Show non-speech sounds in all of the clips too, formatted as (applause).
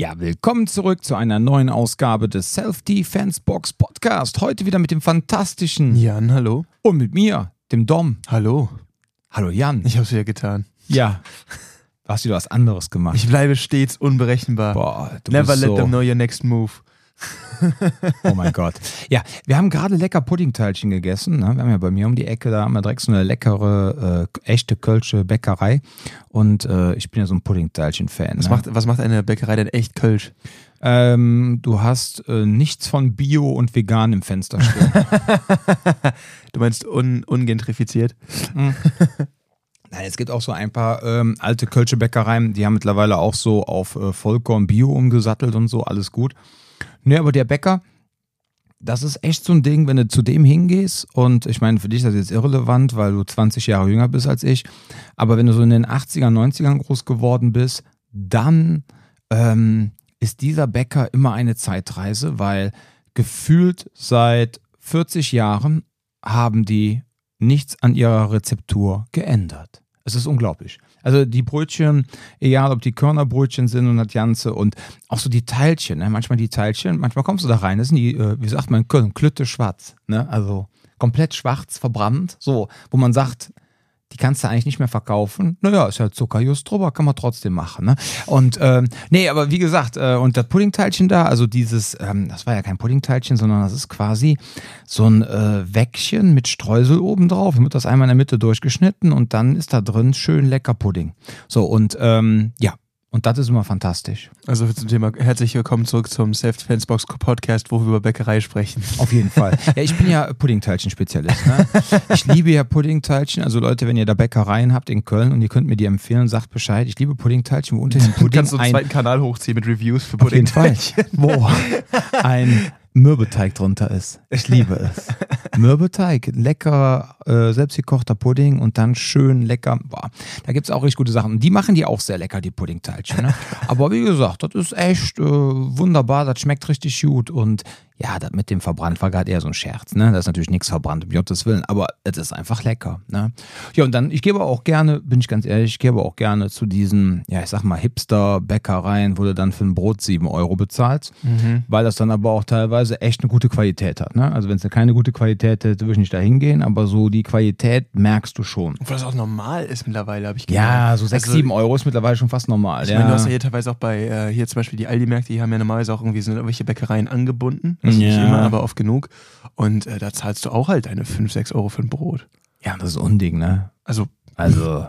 Ja, willkommen zurück zu einer neuen Ausgabe des Self-Defense Box Podcast. Heute wieder mit dem fantastischen Jan, hallo. und mit mir, dem Dom. Hallo. Hallo Jan. Ich hab's wieder getan. Ja, du hast wieder was anderes gemacht. Ich bleibe stets unberechenbar. Boah, du Never bist let so, them know your next move. (laughs) Oh mein Gott. Ja, wir haben gerade lecker Puddingteilchen gegessen. Ne? Wir haben ja bei mir um die Ecke, da haben wir direkt so eine leckere, äh, echte Kölsche Bäckerei. Und äh, ich bin ja so ein Puddingteilchen-Fan. Was, ne? macht, was macht eine Bäckerei denn echt Kölsch? Ähm, du hast äh, nichts von Bio und Vegan im Fenster stehen. (laughs) Du meinst un, ungentrifiziert? Nein, es gibt auch so ein paar ähm, alte Kölsche Bäckereien, die haben mittlerweile auch so auf äh, Vollkorn Bio umgesattelt und so, alles gut. Nee, aber der Bäcker, das ist echt so ein Ding, wenn du zu dem hingehst und ich meine, für dich ist das jetzt irrelevant, weil du 20 Jahre jünger bist als ich, aber wenn du so in den 80ern, 90ern groß geworden bist, dann ähm, ist dieser Bäcker immer eine Zeitreise, weil gefühlt seit 40 Jahren haben die nichts an ihrer Rezeptur geändert. Es ist unglaublich. Also die Brötchen, egal ob die Körnerbrötchen sind und das Ganze und auch so die Teilchen, ne? manchmal die Teilchen, manchmal kommst du da rein, das sind die, äh, wie sagt man in Köln, Klütte schwarz, ne? also komplett schwarz, verbrannt, so, wo man sagt, die kannst du eigentlich nicht mehr verkaufen. Naja, ist halt Zucker just drüber, kann man trotzdem machen. Ne? Und ähm, nee, aber wie gesagt, äh, und das Puddingteilchen da, also dieses, ähm, das war ja kein Puddingteilchen, sondern das ist quasi so ein äh, Wäckchen mit Streusel oben drauf. Dann wird das einmal in der Mitte durchgeschnitten und dann ist da drin schön lecker Pudding. So, und ähm, ja, und das ist immer fantastisch. Also zum Thema herzlich willkommen zurück zum Self-Defense Box Podcast, wo wir über Bäckerei sprechen. Auf jeden Fall. (laughs) Ja, ich bin ja Puddingteilchen-Spezialist. Ne? Ich liebe ja Puddingteilchen. Also Leute, wenn ihr da Bäckereien habt in Köln und ihr könnt mir die empfehlen, sagt Bescheid. Ich liebe Puddingteilchen, wo unter dem Du Pudding kannst so einen ein, zweiten Kanal hochziehen mit Reviews für auf jeden Fall, Puddingteilchen. wo (laughs) ein Mürbeteig drunter ist. Ich liebe es. (laughs) Mürbeteig, lecker, äh, selbstgekochter Pudding und dann schön lecker. Boah, da gibt es auch richtig gute Sachen. Und die machen die auch sehr lecker, die Puddingteilchen. Ne? (laughs) Aber wie gesagt, das ist echt äh, wunderbar, das schmeckt richtig gut. Und ja, das mit dem verbrannt war gerade eher so ein Scherz. Ne? Da ist natürlich nichts verbrannt, um Gottes Willen, aber es ist einfach lecker. Ne? Ja, und dann, ich gebe auch gerne, bin ich ganz ehrlich, ich gebe auch gerne zu diesen, ja, ich sag mal, Hipster-Bäckereien, wo du dann für ein Brot 7 Euro bezahlst, weil das dann aber auch teilweise echt eine gute Qualität hat. Ne? Also wenn es keine gute Qualität hätte, würde ich nicht da hingehen, aber so die Qualität merkst du schon. Obwohl das auch normal ist mittlerweile, habe ich gelernt. Ja, so 6, Also, 7 Euro ist mittlerweile schon fast normal. Ich ja. meine, du hast ja hier teilweise auch bei, äh, hier zum Beispiel die Aldi-Märkte, die haben ja normalerweise auch irgendwie so irgendwelche Bäckereien angebunden. Also nicht Ja. immer, aber oft genug. Und äh, da zahlst du auch halt deine 5, 6 Euro für ein Brot. ja, das ist Unding, ne? Also, Also,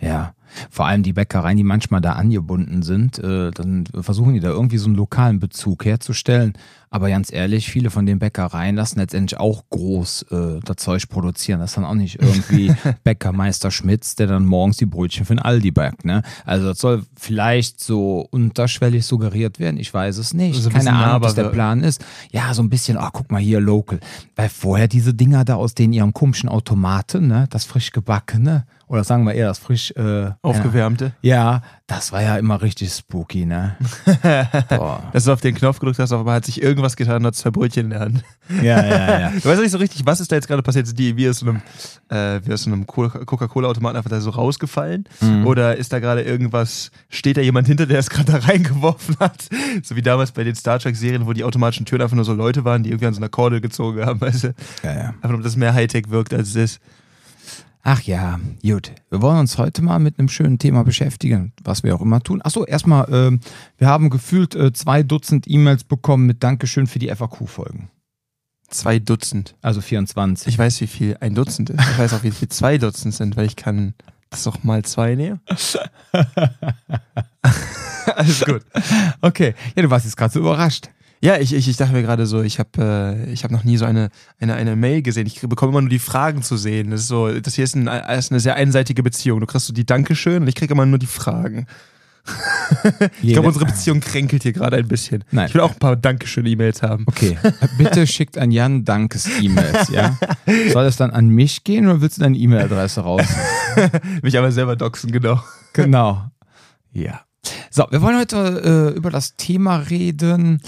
ja. Vor allem die Bäckereien, die manchmal da angebunden sind, äh, dann versuchen die da irgendwie so einen lokalen Bezug herzustellen. Aber ganz ehrlich, viele von den Bäckereien lassen letztendlich auch groß äh, das Zeug produzieren. Das ist dann auch nicht irgendwie (laughs) Bäckermeister Schmitz, der dann morgens die Brötchen für den Aldi backt. Ne? Also das soll vielleicht so unterschwellig suggeriert werden. Ich weiß es nicht. So ein Keine Ahnung, was der Plan ist. Ja, so ein bisschen, oh, guck mal hier, local. Weil vorher diese Dinger da aus den ihren komischen Automaten, ne, das frisch gebackene, oder sagen wir eher das frisch äh, aufgewärmte. Ja, das war ja immer richtig spooky, ne? (laughs) Dass du auf den Knopf gedrückt hast, einmal hat sich irgendwas getan und hat zwei Brötchen in der Hand. Ja, ja, ja. (laughs) Du weißt nicht so richtig, was ist da jetzt gerade passiert? Sind die wie aus so einem, äh, wie aus so einem Co- Coca-Cola-Automaten einfach da so rausgefallen? Mhm. Oder ist da gerade irgendwas, steht da jemand hinter, der es gerade da (laughs) reingeworfen hat? So wie damals bei den Star Trek-Serien, wo die automatischen Türen einfach nur so Leute waren, die irgendwie an so einer Kordel gezogen haben, weißt du? ja, ja. Einfach nur, dass es mehr Hightech wirkt, als es ist. Ach ja, gut. Wir wollen uns heute mal mit einem schönen Thema beschäftigen, was wir auch immer tun. Achso, erstmal, ähm, wir haben gefühlt äh, zwei Dutzend E-Mails bekommen mit Dankeschön für die FAQ-Folgen. Zwei Dutzend. Also 24. Ich weiß, wie viel ein Dutzend ist. Ich weiß auch, wie viel zwei Dutzend sind, weil ich kann das doch mal zwei nehmen. (laughs) (laughs) Alles gut. Okay, ja, du warst jetzt gerade so überrascht. Ja, ich, ich, ich dachte mir gerade so, ich habe äh, ich hab noch nie so eine, eine, eine Mail gesehen. Ich bekomme immer nur die Fragen zu sehen. Das ist so, das hier ist, ein, ist eine sehr einseitige Beziehung. Du kriegst so die Dankeschön und ich kriege immer nur die Fragen. (laughs) Ich glaube, unsere Beziehung kränkelt hier gerade ein bisschen. Nein. Ich will auch ein paar Dankeschön-E-Mails haben. Okay, bitte schickt an Jan Dankes-E-Mails, ja? (laughs) Soll es dann an mich gehen oder willst du deine E-Mail-Adresse raus? (laughs) Mich aber selber doxen, genau. Genau. Ja. So, wir wollen heute äh, über das Thema reden,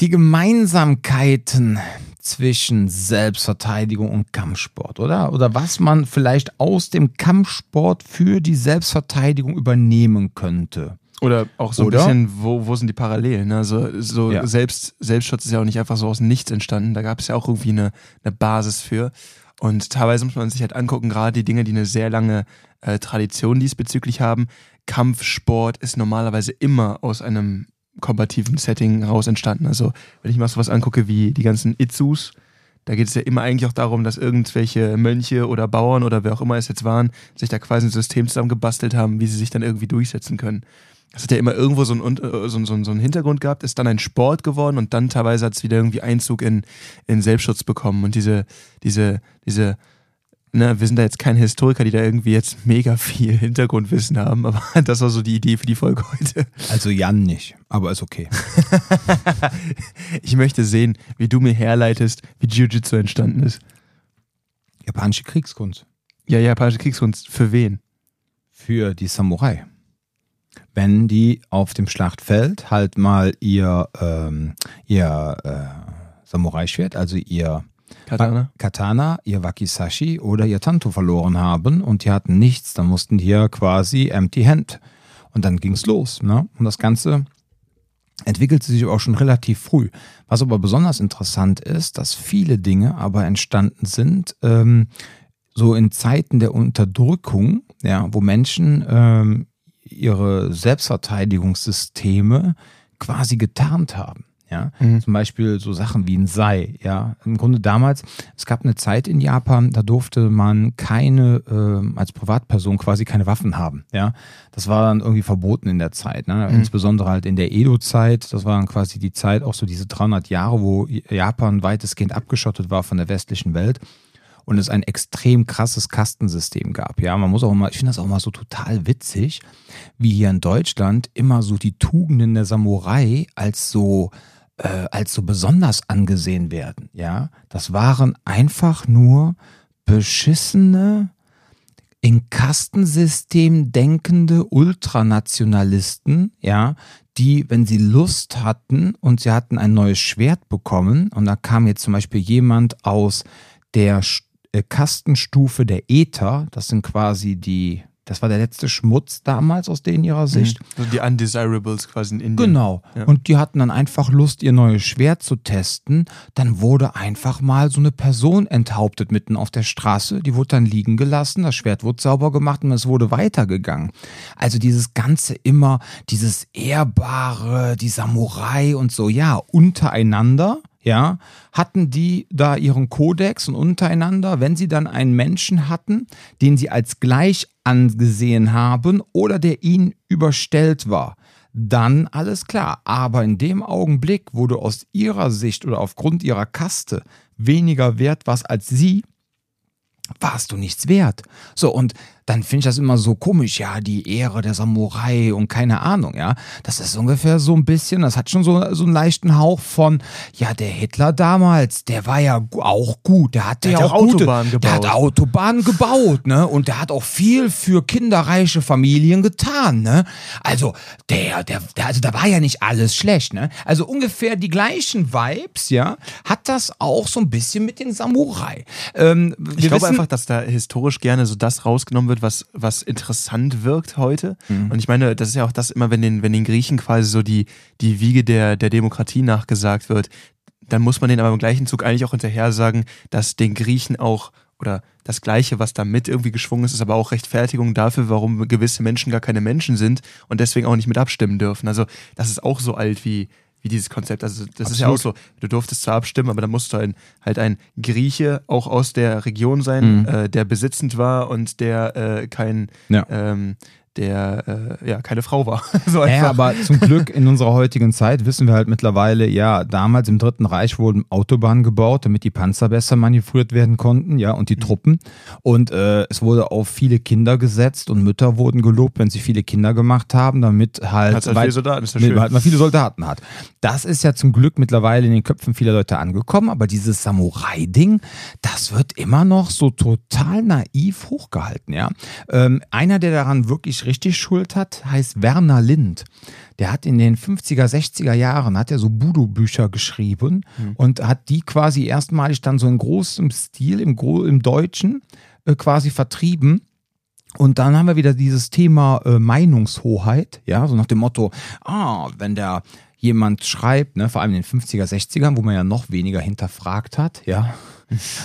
die Gemeinsamkeiten zwischen Selbstverteidigung und Kampfsport, oder? Oder was man vielleicht aus dem Kampfsport für die Selbstverteidigung übernehmen könnte. Oder auch so Oder? ein bisschen, wo, wo sind die Parallelen? Also so Ja. selbst, Selbstschutz ist ja auch nicht einfach so aus Nichts entstanden. Da gab es ja auch irgendwie eine, eine Basis für. Und teilweise muss man sich halt angucken, gerade die Dinge, die eine sehr lange äh, Tradition diesbezüglich haben. Kampfsport ist normalerweise immer aus einem kombativen Setting heraus entstanden. Also wenn ich mal sowas angucke wie die ganzen Itzus, da geht es ja immer eigentlich auch darum, dass irgendwelche Mönche oder Bauern oder wer auch immer es jetzt waren, sich da quasi ein System zusammengebastelt haben, wie sie sich dann irgendwie durchsetzen können. Das hat ja immer irgendwo so einen, äh, so, so, so einen Hintergrund gehabt, ist dann ein Sport geworden und dann teilweise hat es wieder irgendwie Einzug in, in Selbstschutz bekommen. Und diese, diese, diese, ne, wir sind da jetzt keine Historiker, die da irgendwie jetzt mega viel Hintergrundwissen haben, aber (laughs) das war so die Idee für die Folge heute. Also Jan nicht, aber ist okay. (laughs) Ich möchte sehen, wie du mir herleitest, wie Jiu-Jitsu entstanden ist. Japanische Kriegskunst Ja, japanische Kriegskunst. Für wen? für die Samurai. Wenn die auf dem Schlachtfeld halt mal ihr, ähm, ihr äh, Samurai-Schwert, also ihr Katana? Katana, ihr Wakizashi oder ihr Tanto verloren haben und die hatten nichts, dann mussten die ja quasi empty hand. Und dann ging's los. Ne? Und das Ganze entwickelte sich auch schon relativ früh. Was aber besonders interessant ist, dass viele Dinge aber entstanden sind, ähm, so in Zeiten der Unterdrückung, ja, wo Menschen ähm, ihre Selbstverteidigungssysteme quasi getarnt haben. Ja, Mhm. zum Beispiel so Sachen wie ein Sei. Ja, im Grunde damals, es gab eine Zeit in Japan, da durfte man keine, ähm, als Privatperson quasi keine Waffen haben. Ja, das war dann irgendwie verboten in der Zeit. Ne? Insbesondere halt in der Edo-Zeit. Das war dann quasi die Zeit, auch so diese 300 Jahre, wo Japan weitestgehend abgeschottet war von der westlichen Welt und es ein extrem krasses Kastensystem gab. Ja, man muss auch immer, ich finde das auch mal so total witzig, wie hier in Deutschland immer so die Tugenden der Samurai als so äh, als so besonders angesehen werden. Ja, das waren einfach nur beschissene in Kastensystem denkende Ultranationalisten, ja, die, wenn sie Lust hatten und sie hatten ein neues Schwert bekommen, und da kam jetzt zum Beispiel jemand aus der äh, Kastenstufe der Äther, das sind quasi die, das war der letzte Schmutz damals aus denen ihrer Sicht. Also die Undesirables quasi in Indien. Genau. Ja. Und die hatten dann einfach Lust, ihr neues Schwert zu testen. Dann wurde einfach mal so eine Person enthauptet mitten auf der Straße. Die wurde dann liegen gelassen, das Schwert wurde sauber gemacht und es wurde weitergegangen. Also dieses Ganze immer, dieses Ehrbare, die Samurai und so, ja, untereinander. Ja, hatten die da ihren Kodex und untereinander, wenn sie dann einen Menschen hatten, den sie als gleich angesehen haben oder der ihnen überstellt war, dann alles klar. Aber in dem Augenblick, wo du aus ihrer Sicht oder aufgrund ihrer Kaste weniger wert warst als sie, warst du nichts wert. So, und dann finde ich das immer so komisch, ja, die Ehre der Samurai und keine Ahnung, ja. Das ist ungefähr so ein bisschen, das hat schon so, so einen leichten Hauch von, ja, der Hitler damals, der war ja auch gut, der hatte Der ja hat auch Autobahnen Der hat gebaut. Autobahnen gebaut, ne? Und der hat auch viel für kinderreiche Familien getan, ne? Also, der, der, der, also da war ja nicht alles schlecht, ne? Also ungefähr die gleichen Vibes, ja, hat das auch so ein bisschen mit den Samurai. Ähm, Ich glaube wissen- einfach, dass da historisch gerne so das rausgenommen wird, was, was interessant wirkt heute. Mhm. Und ich meine, das ist ja auch das immer, wenn den, wenn den Griechen quasi so die, die Wiege der, der Demokratie nachgesagt wird, dann muss man denen aber im gleichen Zug eigentlich auch hinterher sagen, dass den Griechen auch oder das Gleiche, was da mit irgendwie geschwungen ist, ist aber auch Rechtfertigung dafür, warum gewisse Menschen gar keine Menschen sind und deswegen auch nicht mit abstimmen dürfen. Also das ist auch so alt wie, wie dieses Konzept. Also das ist ja auch so, du durftest zwar abstimmen, aber dann musst du ein, halt ein Grieche auch aus der Region sein, Mhm. äh, der besitzend war und der äh, kein, Ja. ähm, der äh, ja keine Frau war. (laughs) so Ja, einfach. aber zum Glück in unserer heutigen Zeit wissen wir halt mittlerweile, ja, damals im Dritten Reich wurden Autobahnen gebaut, damit die Panzer besser manövriert werden konnten, ja, und die Truppen. Und äh, es wurde auf viele Kinder gesetzt und Mütter wurden gelobt, wenn sie viele Kinder gemacht haben, damit halt, halt weit- viele Soldaten, ist ja schön. halt man viele Soldaten hat. Das ist ja zum Glück mittlerweile in den Köpfen vieler Leute angekommen, aber dieses Samurai-Ding, das wird immer noch so total naiv hochgehalten, ja. Ähm, einer, der daran wirklich richtig Schuld hat, heißt Werner Lind. Der hat in den 50er, 60er Jahren, hat er so Budo-Bücher geschrieben und hat die quasi erstmalig dann so in großem Stil, im, im Deutschen, äh, quasi vertrieben. Und dann haben wir wieder dieses Thema äh, Meinungshoheit, ja, so nach dem Motto, ah, wenn der jemand schreibt, ne, vor allem in den 50er, 60ern, wo man ja noch weniger hinterfragt hat, ja,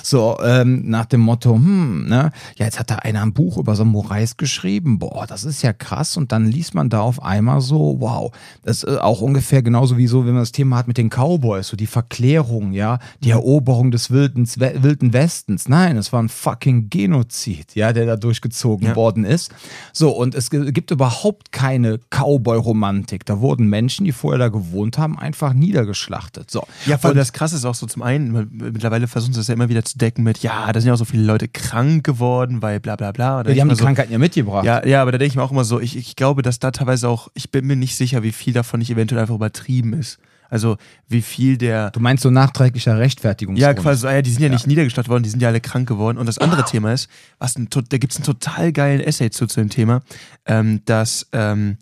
so, ähm, nach dem Motto, hm, ne, ja, jetzt hat da einer ein Buch über Samurais geschrieben. Boah, das ist ja krass. Und dann liest man da auf einmal so, wow, das ist auch ungefähr genauso wie so, wenn man das Thema hat mit den Cowboys, so die Verklärung, ja, die Eroberung des wilden, wilden Westens. Nein, es war ein fucking Genozid, ja, der da durchgezogen ja. worden ist. So, und es gibt überhaupt keine Cowboy-Romantik. Da wurden Menschen, die vorher da gewohnt haben, einfach niedergeschlachtet. So. Ja, voll, das krasse ist auch so zum einen, mittlerweile versuchen sie das ja immer wieder zu decken mit, ja, da sind ja auch so viele Leute krank geworden, weil bla bla bla. Ja, die haben die so, Krankheiten ja mitgebracht. Ja, ja, aber da denke ich mir auch immer so, ich, ich glaube, dass da teilweise auch, ich bin mir nicht sicher, wie viel davon nicht eventuell einfach übertrieben ist. Also wie viel der. Du meinst so nachträglicher Rechtfertigung? Ja, quasi, ja, die sind ja, ja, nicht niedergestattet worden, die sind ja alle krank geworden. Und das andere Thema ist, was ein, da gibt es einen total geilen Essay zu, zu dem Thema, ähm, dass ähm,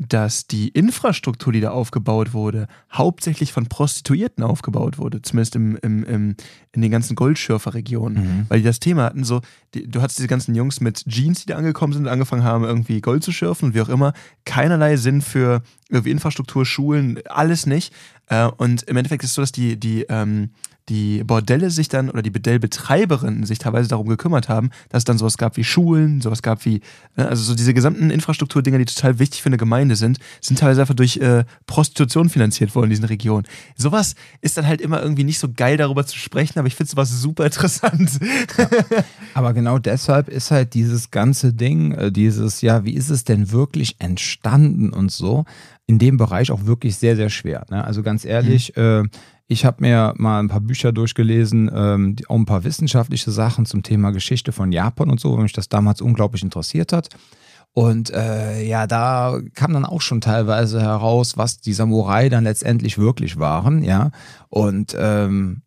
dass die Infrastruktur, die da aufgebaut wurde, hauptsächlich von Prostituierten aufgebaut wurde, zumindest im, im, im in den ganzen Goldschürferregionen. Mhm. Weil die das Thema hatten, so, die, du hattest diese ganzen Jungs mit Jeans, die da angekommen sind und angefangen haben, irgendwie Gold zu schürfen und wie auch immer. Keinerlei Sinn für irgendwie Infrastruktur, Schulen, alles nicht. Äh, und im Endeffekt ist es so, dass die, die, ähm, die Bordelle sich dann oder die Bordellbetreiberinnen sich teilweise darum gekümmert haben, dass es dann sowas gab wie Schulen, sowas gab wie, ne, also so diese gesamten Infrastrukturdinger, die total wichtig für eine Gemeinde sind, sind teilweise einfach durch äh, Prostitution finanziert worden in diesen Regionen. Sowas ist dann halt immer irgendwie nicht so geil darüber zu sprechen, aber ich finde sowas super interessant. Ja. Aber genau deshalb ist halt dieses ganze Ding, äh, dieses, ja, wie ist es denn wirklich entstanden und so, in dem Bereich auch wirklich sehr, sehr schwer. Ne? Also ganz ehrlich, mhm. äh, ich habe mir mal ein paar Bücher durchgelesen, ähm, auch ein paar wissenschaftliche Sachen zum Thema Geschichte von Japan und so, weil mich das damals unglaublich interessiert hat. Und äh, ja, da kam dann auch schon teilweise heraus, was die Samurai dann letztendlich wirklich waren, ja. Und ähm,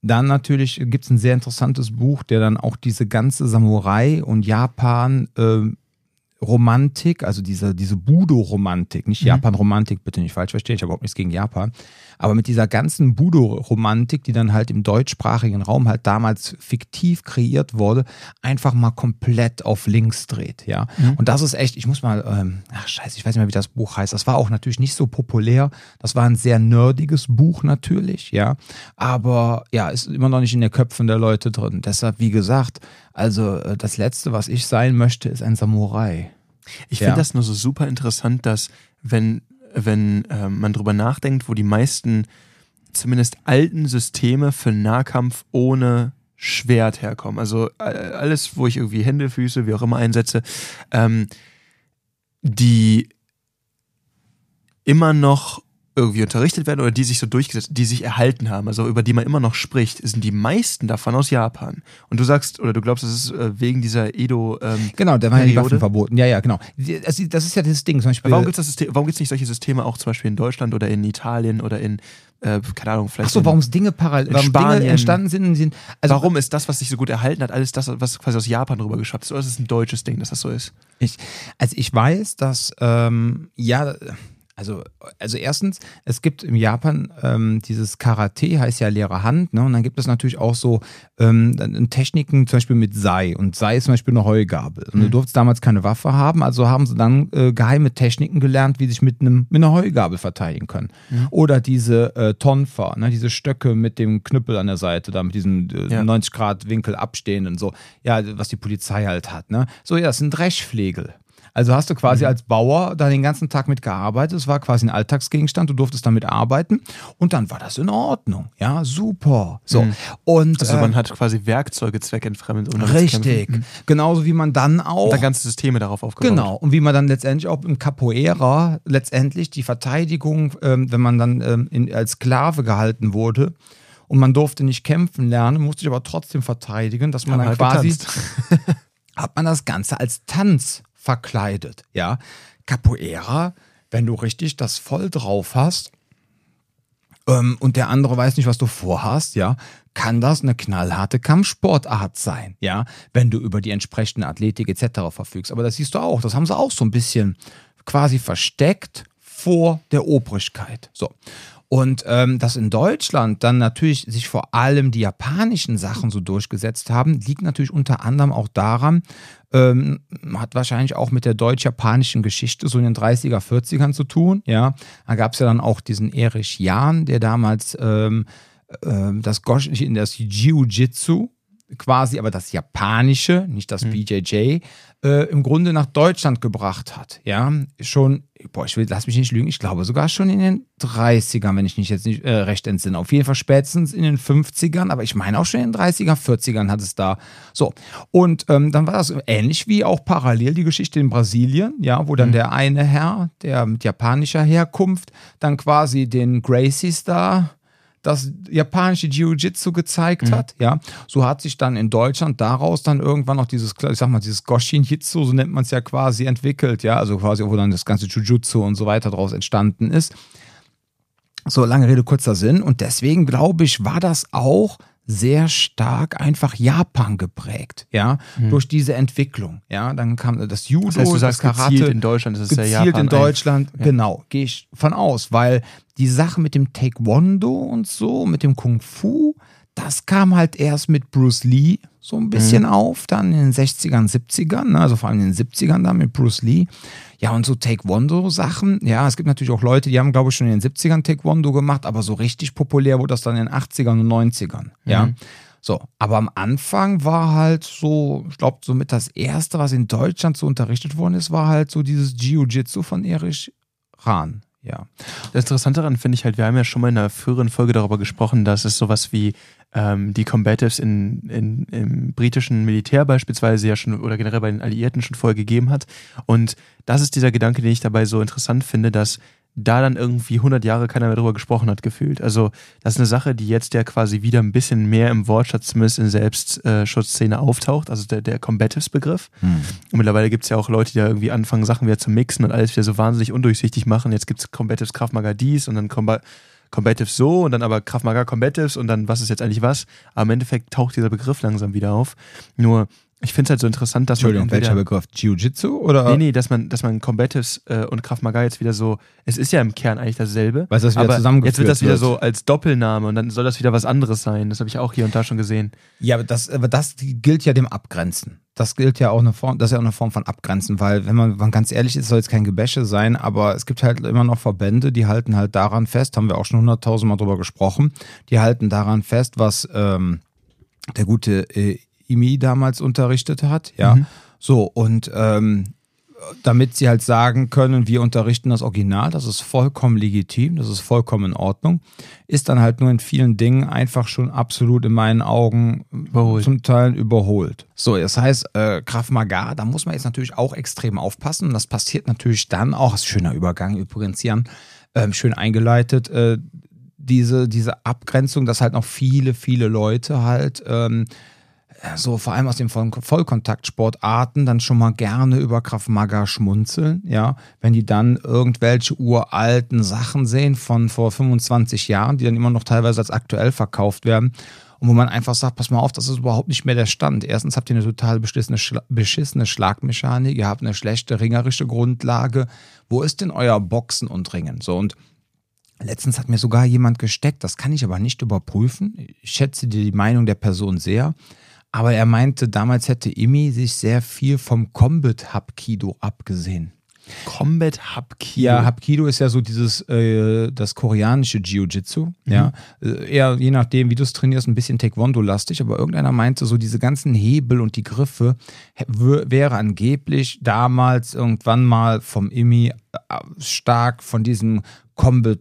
dann natürlich gibt es ein sehr interessantes Buch, der dann auch diese ganze Samurai und Japan äh, Romantik, also diese, diese Budo-Romantik, nicht mhm. Japan-Romantik, bitte nicht falsch verstehen, ich habe überhaupt nichts gegen Japan, aber mit dieser ganzen Budo-Romantik, die dann halt im deutschsprachigen Raum halt damals fiktiv kreiert wurde, einfach mal komplett auf links dreht, ja. Mhm. Und das ist echt, ich muss mal, ähm, ach scheiße, ich weiß nicht mehr, wie das Buch heißt, das war auch natürlich nicht so populär, das war ein sehr nerdiges Buch natürlich, ja, aber ja, ist immer noch nicht in den Köpfen der Leute drin. Deshalb, wie gesagt, also äh, das Letzte, was ich sein möchte, ist ein Samurai. Ich ja. finde das nur so super interessant, dass wenn, wenn äh, man drüber nachdenkt, wo die meisten zumindest alten Systeme für Nahkampf ohne Schwert herkommen. Also äh, alles, wo ich irgendwie Hände, Füße, wie auch immer einsetze, ähm, die immer noch irgendwie unterrichtet werden oder die sich so durchgesetzt, die sich erhalten haben, also über die man immer noch spricht, sind die meisten davon aus Japan. Und du sagst oder du glaubst, das ist äh, wegen dieser Edo. Ähm, genau, da waren ja die Waffen verboten. Ja, ja, genau. Das ist ja das Ding. Zum Beispiel, warum gibt es nicht solche Systeme auch zum Beispiel in Deutschland oder in Italien oder in äh, keine Ahnung, vielleicht. Achso, warum Dinge parallel, warum Spanien. Dinge entstanden sind, sind also warum ist das, was sich so gut erhalten hat, alles das, was quasi aus Japan rüber geschafft ist? Oder ist es ein deutsches Ding, dass das so ist? Ich, also ich weiß, dass ähm, ja also, also erstens, es gibt im Japan ähm, dieses Karate, heißt ja leere Hand, ne? Und dann gibt es natürlich auch so ähm, Techniken, zum Beispiel mit Sei. Und Sei ist zum Beispiel eine Heugabel. Und mhm. du durftest damals keine Waffe haben, also haben sie dann äh, geheime Techniken gelernt, wie sie sich mit, einem, mit einer Heugabel verteidigen können. Mhm. Oder diese äh, Tonfa, ne? diese Stöcke mit dem Knüppel an der Seite, da mit diesem äh, ja. 90 Grad Winkel abstehenden, so, ja, was die Polizei halt hat. Ne? So, ja, das sind Dreschflegel. Also hast du quasi mhm. als Bauer da den ganzen Tag mit gearbeitet. Es war quasi ein Alltagsgegenstand. Du durftest damit arbeiten und dann war das in Ordnung. Ja, super. So. Mhm. Und, also man äh, hat quasi Werkzeuge zweckentfremdet. Richtig. Mhm. Genauso wie man dann auch. Und dann ganze Systeme darauf aufgebaut. Genau. Und wie man dann letztendlich auch im Capoeira letztendlich die Verteidigung, ähm, wenn man dann ähm, in, als Sklave gehalten wurde, und man durfte nicht kämpfen lernen, musste sich aber trotzdem verteidigen, dass man ja, dann halt quasi (laughs) hat man das Ganze als Tanz verkleidet. Ja, Capoeira, wenn du richtig das voll drauf hast ähm, und der andere weiß nicht, was du vorhast, ja, kann das eine knallharte Kampfsportart sein, ja, wenn du über die entsprechende Athletik etc. verfügst. Aber das siehst du auch, das haben sie auch so ein bisschen quasi versteckt vor der Obrigkeit. So. Und ähm, dass in Deutschland dann natürlich sich vor allem die japanischen Sachen so durchgesetzt haben, liegt natürlich unter anderem auch daran, ähm, hat wahrscheinlich auch mit der deutsch-japanischen Geschichte so in den 30er, 40ern zu tun. Ja, da gab es ja dann auch diesen Erich Jahn, der damals ähm, ähm, das, Gosh, das Jiu-Jitsu quasi, aber das Japanische, nicht das hm. BJJ, äh, im Grunde nach Deutschland gebracht hat. Ja, schon, boah, ich will, lass mich nicht lügen, ich glaube sogar schon in den 30ern, wenn ich mich jetzt nicht äh, recht entsinne. Auf jeden Fall spätestens in den 50ern, aber ich meine auch schon in den 30er, 40ern hat es da. So, und ähm, dann war das ähnlich wie auch parallel die Geschichte in Brasilien, ja, wo dann mhm. der eine Herr, der mit japanischer Herkunft, dann quasi den Gracies da das japanische Jiu-Jitsu gezeigt mhm. hat. Ja, so hat sich dann in Deutschland daraus dann irgendwann noch dieses, ich sag mal, dieses Goshin-Jitsu, so nennt man es ja quasi, entwickelt. Ja, also quasi, wo dann das ganze Jujutsu und so weiter daraus entstanden ist. So, lange Rede, kurzer Sinn. Und deswegen glaube ich, war das auch sehr stark einfach Japan geprägt, ja, mhm. durch diese Entwicklung, ja, dann kam das Judo, das, heißt, du sagst, das Karate in Deutschland, das ist gezielt ja Japan in Deutschland, ja. genau, gehe ich von aus, weil die Sache mit dem Taekwondo und so, mit dem Kung Fu, das kam halt erst mit Bruce Lee so ein bisschen mhm. auf, dann in den 60ern, 70ern, ne? also vor allem in den 70ern dann mit Bruce Lee. Ja, und so Taekwondo-Sachen. Ja, es gibt natürlich auch Leute, die haben, glaube ich, schon in den 70ern Taekwondo gemacht, aber so richtig populär wurde das dann in den 80ern und 90ern. Ja. Mhm. So, aber am Anfang war halt so, ich glaube, somit das erste, was in Deutschland so unterrichtet worden ist, war halt so dieses Jiu-Jitsu von Erich Rahn. Ja. Das Interessante daran finde ich halt, wir haben ja schon mal in einer früheren Folge darüber gesprochen, dass es sowas wie ähm, die Combatives in, in, im britischen Militär beispielsweise ja schon oder generell bei den Alliierten schon vorher gegeben hat. Und das ist dieser Gedanke, den ich dabei so interessant finde, dass da dann irgendwie 100 Jahre keiner mehr drüber gesprochen hat, gefühlt. Also das ist eine Sache, die jetzt ja quasi wieder ein bisschen mehr im Wortschatz, zumindest in Selbstschutzszene auftaucht, also der, der Combatives-Begriff. Hm. Und mittlerweile gibt es ja auch Leute, die da irgendwie anfangen, Sachen wieder zu mixen und alles wieder so wahnsinnig undurchsichtig machen. Jetzt gibt es Combatives Kraft Maga dies und dann Combat Combatives so und dann aber Kraft Maga Combatives und dann was ist jetzt eigentlich was. Aber im Endeffekt taucht dieser Begriff langsam wieder auf. Nur ich finde es halt so interessant, dass Entschuldigung, man. Entweder, welcher Begriff? Jiu-Jitsu oder? Nee, nee, dass man, dass man Combatives äh, und Krav Maga jetzt wieder so. Es ist ja im Kern eigentlich dasselbe. Weil das wieder aber jetzt wird das wieder wird. so als Doppelname und dann soll das wieder was anderes sein. Das habe ich auch hier und da schon gesehen. Ja, aber das, aber das gilt ja dem Abgrenzen. Das gilt ja auch eine Form, das ist ja auch eine Form von Abgrenzen, weil wenn man, wenn ganz ehrlich ist, soll jetzt kein Gebäsche sein, aber es gibt halt immer noch Verbände, die halten halt daran fest, haben wir auch schon hunderttausendmal drüber gesprochen, die halten daran fest, was ähm, der gute äh, IMI damals unterrichtet hat, ja. Mhm. So, und ähm, damit sie halt sagen können, wir unterrichten das Original, das ist vollkommen legitim, das ist vollkommen in Ordnung, ist dann halt nur in vielen Dingen einfach schon absolut in meinen Augen überholt. zum Teil überholt. So, das heißt, äh, Krav Maga, da muss man jetzt natürlich auch extrem aufpassen und das passiert natürlich dann auch, das ist ein schöner Übergang übrigens, Jan, äh, schön eingeleitet, äh, diese, diese Abgrenzung, dass halt noch viele, viele Leute halt ähm, so vor allem aus den Vollkontaktsportarten dann schon mal gerne über Krav Maga schmunzeln, ja, wenn die dann irgendwelche uralten Sachen sehen von vor 25 Jahren, die dann immer noch teilweise als aktuell verkauft werden und wo man einfach sagt, pass mal auf, das ist überhaupt nicht mehr der Stand. Erstens habt ihr eine total beschissene, Schla beschissene Schlagmechanik, ihr habt eine schlechte ringerische Grundlage. Wo ist denn euer Boxen und Ringen? So und Letztens hat mir sogar jemand gesteckt, das kann ich aber nicht überprüfen. Ich schätze die Meinung der Person sehr. Aber er meinte, damals hätte Imi sich sehr viel vom Combat Hapkido abgesehen. Combat Hapkido. Ja, Hapkido ist ja so dieses, äh, das koreanische Jiu-Jitsu. Mhm. Ja, äh, eher je nachdem, wie du es trainierst, ein bisschen Taekwondo-lastig. Aber irgendeiner meinte, so diese ganzen Hebel und die Griffe wäre angeblich damals irgendwann mal vom Imi äh, stark von diesem Combat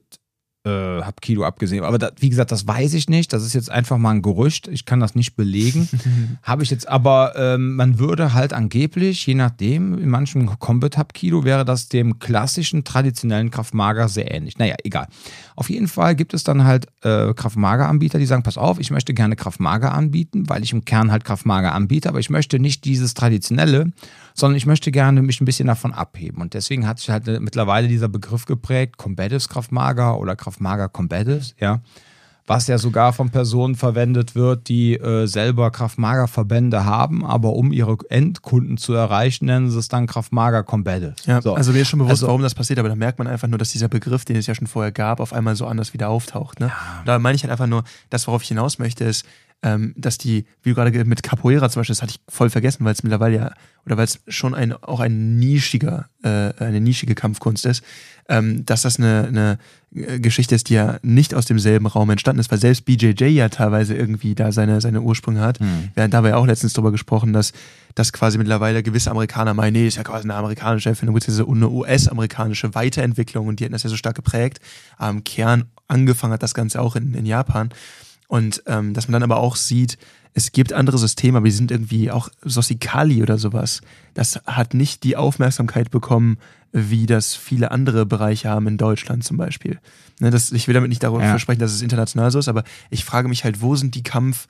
äh, habe Kilo abgesehen. Aber da, wie gesagt, das weiß ich nicht. Das ist jetzt einfach mal ein Gerücht. Ich kann das nicht belegen. (laughs) habe ich jetzt, aber ähm, man würde halt angeblich, je nachdem, in manchen Combat Hub Kilo wäre das dem klassischen traditionellen Kraftmager sehr ähnlich. Naja, egal. Auf jeden Fall gibt es dann halt äh, Kraftmager-Anbieter, die sagen: Pass auf, ich möchte gerne Kraftmager anbieten, weil ich im Kern halt Kraftmager anbiete, aber ich möchte nicht dieses traditionelle, sondern ich möchte gerne mich ein bisschen davon abheben. Und deswegen hat sich halt mittlerweile dieser Begriff geprägt: Combatives Kraftmager oder Kraftmager Combatives, ja. was ja sogar von Personen verwendet wird, die äh, selber Kraftmager-Verbände haben, aber um ihre Endkunden zu erreichen, nennen sie es dann Kraftmager-Combative. Ja, so. also mir ist schon bewusst, also, warum das passiert, aber da merkt man einfach nur, dass dieser Begriff, den es ja schon vorher gab, auf einmal so anders wieder auftaucht. Ne? Ja. Da meine ich halt einfach nur, das, worauf ich hinaus möchte, ist, ähm, dass die, wie du gerade mit Capoeira zum Beispiel, das hatte ich voll vergessen, weil es mittlerweile ja, oder weil es schon ein, auch ein nischiger, äh, eine nischige Kampfkunst ist, ähm, dass das eine, eine Geschichte ist, die ja nicht aus demselben Raum entstanden ist, weil selbst BJJ ja teilweise irgendwie da seine, seine Ursprünge hat. Mhm. Wir haben dabei auch letztens drüber gesprochen, dass, dass quasi mittlerweile gewisse Amerikaner meinen, nee, ist ja quasi eine amerikanische Erfindung, beziehungsweise eine US-amerikanische Weiterentwicklung und die hätten das ja so stark geprägt. Am Kern angefangen hat das Ganze auch in, in Japan. Und ähm, dass man dann aber auch sieht, es gibt andere Systeme, aber die sind irgendwie auch Sosikali oder sowas. Das hat nicht die Aufmerksamkeit bekommen, wie das viele andere Bereiche haben in Deutschland zum Beispiel. Ne, das, ich will damit nicht darüber ja. sprechen, dass es international so ist, aber ich frage mich halt, wo sind die Kampf-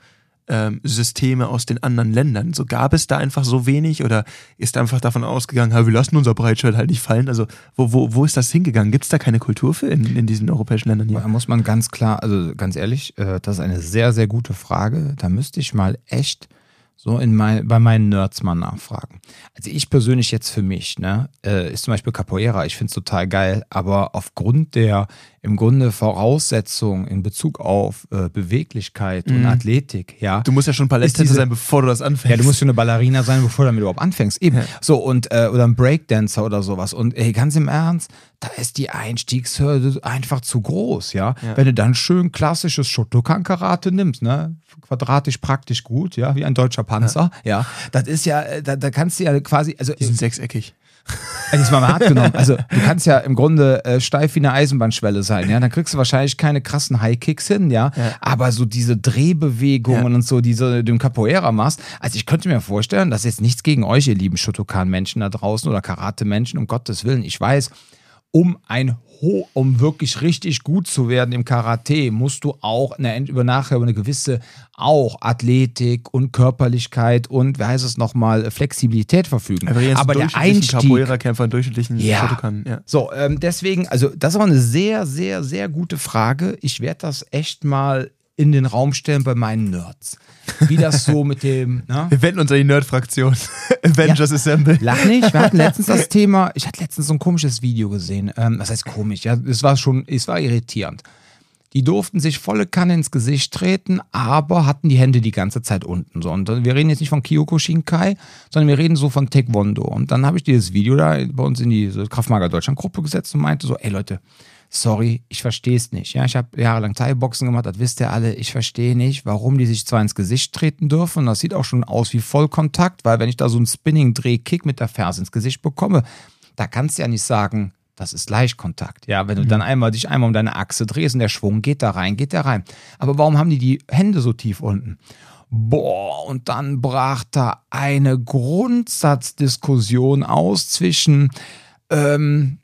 ähm, Systeme aus den anderen Ländern. So gab es da einfach so wenig oder ist einfach davon ausgegangen, wir lassen unser Breitschild halt nicht fallen. Also wo, wo, wo ist das hingegangen? Gibt es da keine Kultur für in, in diesen europäischen Ländern hier? Da muss man ganz klar, also ganz ehrlich, äh, das ist eine sehr, sehr gute Frage. Da müsste ich mal echt so in mein, bei meinen Nerds mal nachfragen. Also ich persönlich jetzt für mich, ne, äh, ist zum Beispiel Capoeira, ich finde es total geil, aber aufgrund der im Grunde Voraussetzungen in Bezug auf äh, Beweglichkeit mhm. und Athletik, ja. Du musst ja schon Palästinenser sein, bevor du das anfängst. Ja, du musst schon eine Ballerina sein, bevor du damit überhaupt anfängst. Eben. Ja. So, und, äh, oder ein Breakdancer oder sowas. Und ey, ganz im Ernst, da ist die Einstiegshürde einfach zu groß, ja. ja. Wenn du dann schön klassisches Shotokan-Karate nimmst, ne, quadratisch praktisch gut, ja, wie ein deutscher Panzer, ja, ja. das ist ja, äh, da, da kannst du ja quasi, also. Die sind sechseckig. Also mal hart genommen. Also du kannst ja im Grunde äh, steif wie eine Eisenbahnschwelle sein, ja. Dann kriegst du wahrscheinlich keine krassen High-Kicks hin, ja? ja. Aber so diese Drehbewegungen ja. und so, die du im Capoeira machst. Also ich könnte mir vorstellen, das ist jetzt nichts gegen euch, ihr lieben Shotokan-Menschen da draußen oder Karate-Menschen, um Gottes Willen. Ich weiß, um ein um wirklich richtig gut zu werden im Karate, musst du auch eine, über nachher über eine gewisse auch Athletik und Körperlichkeit und wie heißt es nochmal Flexibilität verfügen. Aber, Aber der Einstieg Capoeira-Kämpfer durchschnittlichen ja. Shotokan, ja. So, ähm, deswegen, also das war eine sehr, sehr, sehr gute Frage. Ich werde das echt mal in den Raum stellen bei meinen Nerds. Wie das so mit dem. (laughs) Ne? Wir wenden uns an die Nerd-Fraktion. (laughs) Avengers ja, Assemble. Lach nicht. Wir hatten letztens das (laughs) Thema. Ich hatte letztens so ein komisches Video gesehen. Ähm, das heißt komisch. Ja, es war schon, es war irritierend. Die durften sich volle Kanne ins Gesicht treten, aber hatten die Hände die ganze Zeit unten. So. Und wir reden jetzt nicht von Kyoko Shinkai, sondern wir reden so von Taekwondo. Und dann habe ich dieses Video da bei uns in die Kraftmager Deutschland Gruppe gesetzt und meinte so, ey Leute, sorry, ich verstehe es nicht. Ja, ich habe jahrelang Thai-Boxen gemacht, das wisst ihr alle. Ich verstehe nicht, warum die sich zwar ins Gesicht treten dürfen. Das sieht auch schon aus wie Vollkontakt, weil wenn ich da so einen Spinning-Dreh-Kick mit der Ferse ins Gesicht bekomme, da kannst du ja nicht sagen, das ist Leichtkontakt. Ja, wenn du mhm. dann einmal dich einmal um deine Achse drehst und der Schwung geht da rein, geht der rein. Aber warum haben die die Hände so tief unten? Boah, und dann brach da eine Grundsatzdiskussion aus zwischen ähm,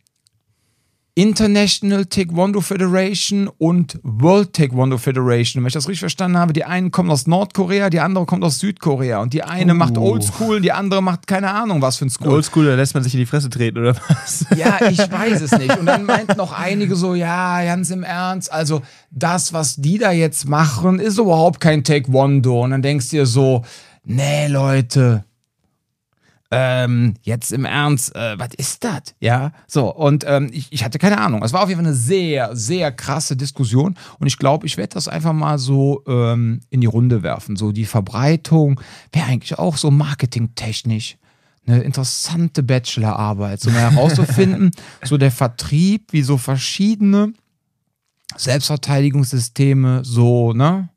International Taekwondo Federation und World Taekwondo Federation. Wenn ich das richtig verstanden habe, die einen kommen aus Nordkorea, die andere kommt aus Südkorea. Und die eine uh. macht Oldschool und die andere macht keine Ahnung, was für ein School. Oldschool, da lässt man sich in die Fresse treten, oder was? Ja, ich weiß es nicht. Und dann meinten noch einige so, ja, ganz im Ernst, also das, was die da jetzt machen, ist überhaupt kein Taekwondo. Und dann denkst du dir so, nee, Leute, ähm, jetzt im Ernst, äh, was ist das? Ja, so, und ähm, ich, ich hatte keine Ahnung. Es war auf jeden Fall eine sehr, sehr krasse Diskussion und ich glaube, ich werde das einfach mal so ähm, in die Runde werfen. So die Verbreitung wäre eigentlich auch so marketingtechnisch eine interessante Bachelorarbeit, so mal herauszufinden, (laughs) so der Vertrieb, wie so verschiedene Selbstverteidigungssysteme so, ne?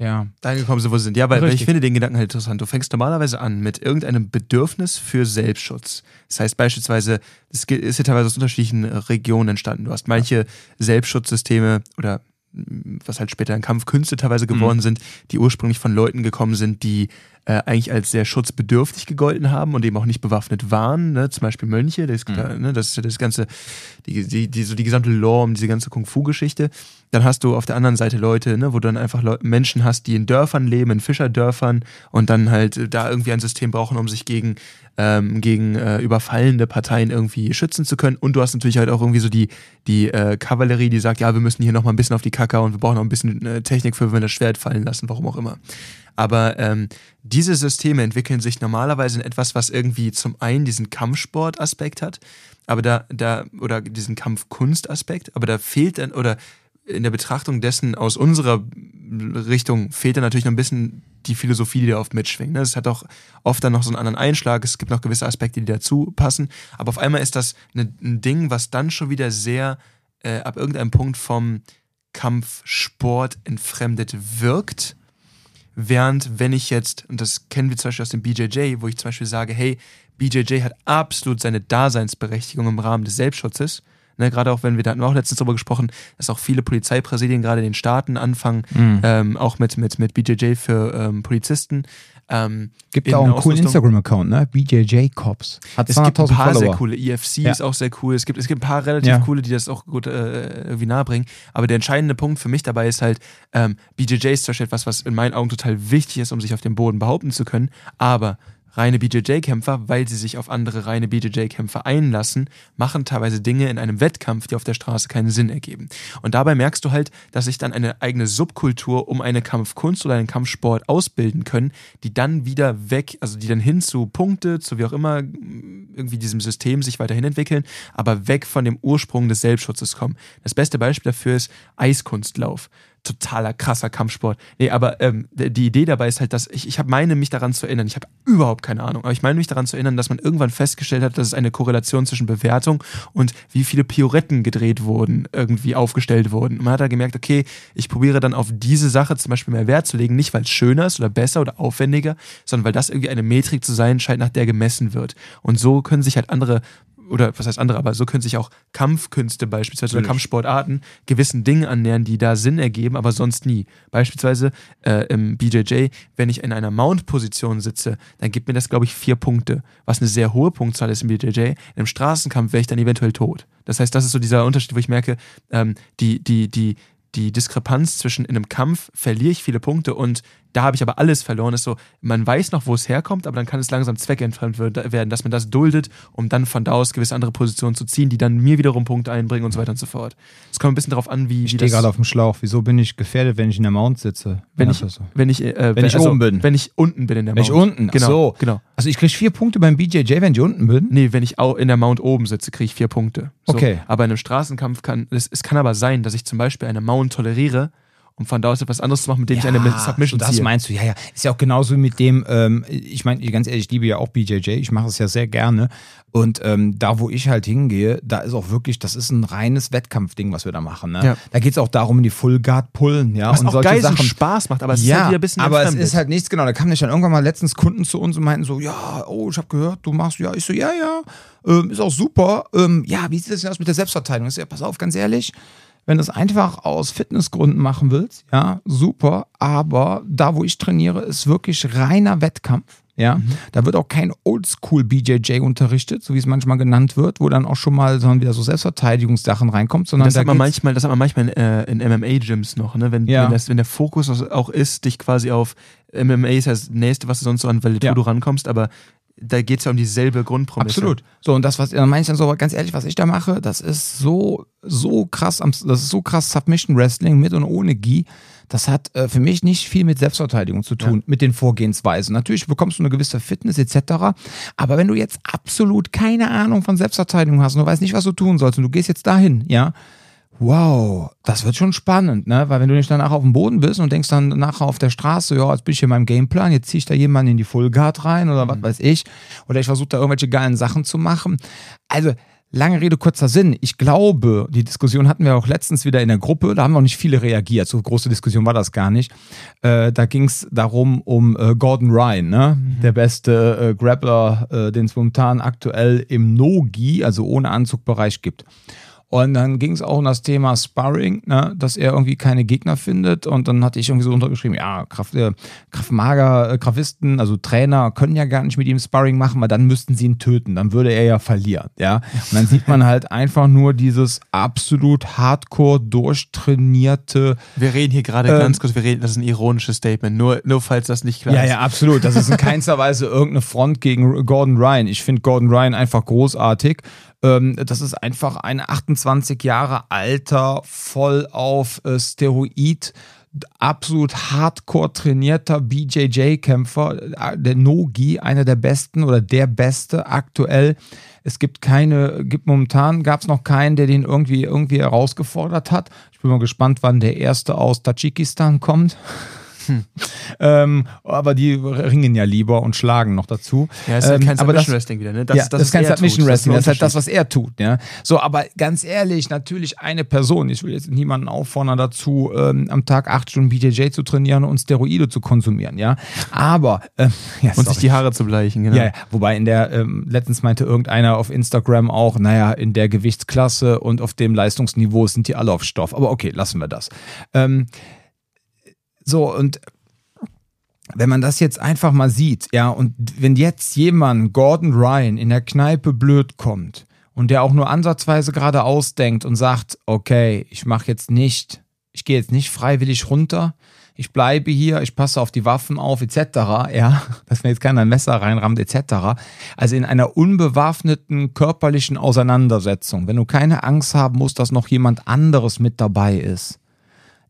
Ja. dahin gekommen sind, wo sie sind. Ja, weil, weil, ich finde den Gedanken halt interessant. Du fängst normalerweise an mit irgendeinem Bedürfnis für Selbstschutz. Das heißt beispielsweise, es ist ja teilweise aus unterschiedlichen Regionen entstanden. Du hast manche Selbstschutzsysteme oder was halt später in Kampfkünste teilweise geworden mhm. sind, die ursprünglich von Leuten gekommen sind, die äh, eigentlich als sehr schutzbedürftig gegolten haben und eben auch nicht bewaffnet waren, ne? zum Beispiel Mönche, das, mhm. ne? das ist ja das ganze, die, die, die, so die gesamte Lore um diese ganze Kung-Fu-Geschichte. Dann hast du auf der anderen Seite Leute, ne, wo du dann einfach Le Menschen hast, die in Dörfern leben, in Fischerdörfern und dann halt da irgendwie ein System brauchen, um sich gegen ähm, gegen äh, überfallende Parteien irgendwie schützen zu können. Und du hast natürlich halt auch irgendwie so die, die äh, Kavallerie, die sagt, ja, wir müssen hier nochmal ein bisschen auf die Kacke und wir brauchen noch ein bisschen äh, Technik für, wenn wir das Schwert fallen lassen, warum auch immer. Aber ähm, diese Systeme entwickeln sich normalerweise in etwas, was irgendwie zum einen diesen Kampfsport-Aspekt hat, aber da, da, oder diesen Kampfkunst-Aspekt, aber da fehlt dann, oder in der Betrachtung dessen aus unserer Richtung fehlt dann natürlich noch ein bisschen die Philosophie, die da oft mitschwingt. Ne? Es hat auch oft dann noch so einen anderen Einschlag, es gibt noch gewisse Aspekte, die dazu passen, aber auf einmal ist das ein Ding, was dann schon wieder sehr äh, ab irgendeinem Punkt vom Kampfsport entfremdet wirkt. Während, wenn ich jetzt, und das kennen wir zum Beispiel aus dem BJJ, wo ich zum Beispiel sage, hey, BJJ hat absolut seine Daseinsberechtigung im Rahmen des Selbstschutzes, Ne, gerade auch wenn wir da hatten wir auch letztens darüber gesprochen, dass auch viele Polizeipräsidien gerade in den Staaten anfangen, mhm. ähm, auch mit, mit, mit BJJ für ähm, Polizisten. Ähm, gibt auch einen coolen Instagram-Account, ne? BJJ Cops. Hat es gibt ein paar Follower. sehr coole. EFC ja. ist auch sehr cool. Es gibt, es gibt ein paar relativ ja. coole, die das auch gut äh, irgendwie nahebringen. Aber der entscheidende Punkt für mich dabei ist halt, ähm, BJJ ist zum Beispiel etwas, was in meinen Augen total wichtig ist, um sich auf dem Boden behaupten zu können. Aber reine BJJ-Kämpfer, weil sie sich auf andere reine BJJ-Kämpfer einlassen, machen teilweise Dinge in einem Wettkampf, die auf der Straße keinen Sinn ergeben. Und dabei merkst du halt, dass sich dann eine eigene Subkultur um eine Kampfkunst oder einen Kampfsport ausbilden können, die dann wieder weg, also die dann hin zu Punkte, zu wie auch immer, irgendwie diesem System sich weiterhin entwickeln, aber weg von dem Ursprung des Selbstschutzes kommen. Das beste Beispiel dafür ist Eiskunstlauf totaler krasser Kampfsport. Nee, aber ähm, die Idee dabei ist halt, dass ich, ich meine, mich daran zu erinnern, ich habe überhaupt keine Ahnung, aber ich meine mich daran zu erinnern, dass man irgendwann festgestellt hat, dass es eine Korrelation zwischen Bewertung und wie viele Pioretten gedreht wurden, irgendwie aufgestellt wurden. Und man hat da gemerkt, okay, ich probiere dann auf diese Sache zum Beispiel mehr Wert zu legen, nicht weil es schöner ist oder besser oder aufwendiger, sondern weil das irgendwie eine Metrik zu sein scheint, nach der gemessen wird. Und so können sich halt andere oder was heißt andere, aber so können sich auch Kampfkünste beispielsweise oder Kampfsportarten gewissen Dingen annähern, die da Sinn ergeben, aber sonst nie. Beispielsweise äh, im BJJ, wenn ich in einer Mount-Position sitze, dann gibt mir das, glaube ich, vier Punkte, was eine sehr hohe Punktzahl ist im BJJ. Im Straßenkampf wäre ich dann eventuell tot. Das heißt, das ist so dieser Unterschied, wo ich merke, ähm, die, die, die, die Diskrepanz zwischen in einem Kampf verliere ich viele Punkte und da habe ich aber alles verloren. Ist so, man weiß noch, wo es herkommt, aber dann kann es langsam zweckentfremd werden, dass man das duldet, um dann von da aus gewisse andere Positionen zu ziehen, die dann mir wiederum Punkte einbringen und so weiter und so fort. Es kommt ein bisschen darauf an, wie. Ich stehe gerade auf dem Schlauch. Wieso bin ich gefährdet, wenn ich in der Mount sitze? Wenn, ich, wenn ich, äh, wenn, wenn ich also, oben bin. Wenn ich unten bin in der Mount. Wenn ich unten, genau, so. genau. Also ich kriege vier Punkte beim BJJ, wenn ich unten bin? Nee, wenn ich auch in der Mount oben sitze, kriege ich vier Punkte. So. Okay. Aber in einem Straßenkampf kann, es, es kann aber sein, dass ich zum Beispiel eine Mount toleriere, um von da aus etwas anderes zu machen, mit dem ja, ich eine Submission das ziehe. Das meinst du, ja, ja. Ist ja auch genauso mit dem, ähm, ich meine, ganz ehrlich, ich liebe ja auch BJJ, ich mache es ja sehr gerne. Und ähm, da, wo ich halt hingehe, da ist auch wirklich, das ist ein reines Wettkampfding, was wir da machen. Ne? Ja. Da geht es auch darum, in die Full Guard pullen, ja. Was und auch solche geil Sachen. Spaß macht, aber es ja, ist halt wieder ein bisschen Aber es ist halt nichts, genau. Da kamen nicht dann irgendwann mal letztens Kunden zu uns und meinten so, ja, oh, ich habe gehört, du machst, ja, ich so, ja, ja, ähm, ist auch super. Ähm, ja, wie sieht das denn aus mit der Selbstverteidigung? Ich so, ja, pass auf, ganz ehrlich, wenn du es einfach aus Fitnessgründen machen willst, ja, super. Aber da, wo ich trainiere, ist wirklich reiner Wettkampf. Ja, mhm. da wird auch kein Oldschool BJJ unterrichtet, so wie es manchmal genannt wird, wo dann auch schon mal so wieder so Selbstverteidigungssachen reinkommt, sondern das da hat man manchmal, das hat man manchmal in, äh, in MMA-Gyms noch, ne? Wenn, ja. wenn, das, wenn der Fokus auch ist, dich quasi auf MMA ist das nächste, was du sonst so an Validatur ja. du rankommst, aber da geht es ja um dieselbe Grundprämisse. Absolut. So, und das, was dann meine ich dann so, ganz ehrlich, was ich da mache, das ist so, so krass, das ist so krass Submission Wrestling mit und ohne Gi. Das hat äh, für mich nicht viel mit Selbstverteidigung zu tun, ja. mit den Vorgehensweisen. Natürlich bekommst du eine gewisse Fitness etc. Aber wenn du jetzt absolut keine Ahnung von Selbstverteidigung hast und du weißt nicht, was du tun sollst und du gehst jetzt dahin, ja, wow, das wird schon spannend, ne? Weil wenn du nicht danach auf dem Boden bist und denkst dann nachher auf der Straße, ja, jetzt bin ich hier in meinem Gameplan, jetzt ziehe ich da jemanden in die Full Guard rein oder mhm. was weiß ich, oder ich versuche da irgendwelche geilen Sachen zu machen. Also, lange Rede, kurzer Sinn. Ich glaube, die Diskussion hatten wir auch letztens wieder in der Gruppe, da haben noch nicht viele reagiert, so große Diskussion war das gar nicht. Äh, da ging es darum, um äh, Gordon Ryan, ne? Mhm. der beste äh, Grappler, äh, den es momentan aktuell im No-Gi, also ohne Anzugbereich gibt. Und dann ging es auch um das Thema Sparring, ne, dass er irgendwie keine Gegner findet. Und dann hatte ich irgendwie so untergeschrieben, ja, Kraft, äh, Kraftmager, äh, Kraftisten, also Trainer können ja gar nicht mit ihm Sparring machen, weil dann müssten sie ihn töten. Dann würde er ja verlieren. Ja. Und dann sieht man halt einfach nur dieses absolut hardcore durchtrainierte. Wir reden hier gerade ähm, ganz kurz, wir reden, das ist ein ironisches Statement, nur, nur falls das nicht klar ja, ist. Ja, ja, absolut. Das ist in keinster Weise irgendeine Front gegen Gordon Ryan. Ich finde Gordon Ryan einfach großartig. Ähm, das ist einfach ein 28 Jahre alter, voll auf äh, Steroid absolut hardcore trainierter BJJ-Kämpfer, äh, der Nogi, einer der besten oder der beste aktuell. Es gibt keine, gibt momentan gab es noch keinen, der den irgendwie irgendwie herausgefordert hat. Ich bin mal gespannt, wann der erste aus Tadschikistan kommt. (laughs) Hm. (laughs) Ähm, aber die ringen ja lieber und schlagen noch dazu. Ja, ist ähm, kein Submission Wrestling wieder, ne? Das, ja, das, das ist kein Submission Wrestling, das, das ist halt das, was er tut. Ja? So, aber ganz ehrlich, natürlich eine Person, ich will jetzt niemanden auffordern dazu, ähm, am Tag acht Stunden BJJ zu trainieren und Steroide zu konsumieren, ja. Aber ähm, (laughs) ja, und sich die Haare zu bleichen, genau. Ja, ja. wobei in der, ähm, letztens meinte irgendeiner auf Instagram auch, naja, in der Gewichtsklasse und auf dem Leistungsniveau sind die alle auf Stoff. Aber okay, lassen wir das. Ähm, so, und wenn man das jetzt einfach mal sieht, ja, und wenn jetzt jemand, Gordon Ryan, in der Kneipe blöd kommt und der auch nur ansatzweise gerade ausdenkt und sagt, okay, ich mache jetzt nicht, ich gehe jetzt nicht freiwillig runter, ich bleibe hier, ich passe auf die Waffen auf, etc., ja, (laughs) dass mir jetzt keiner ein Messer reinrammt, etc. Also in einer unbewaffneten körperlichen Auseinandersetzung, wenn du keine Angst haben musst, dass noch jemand anderes mit dabei ist,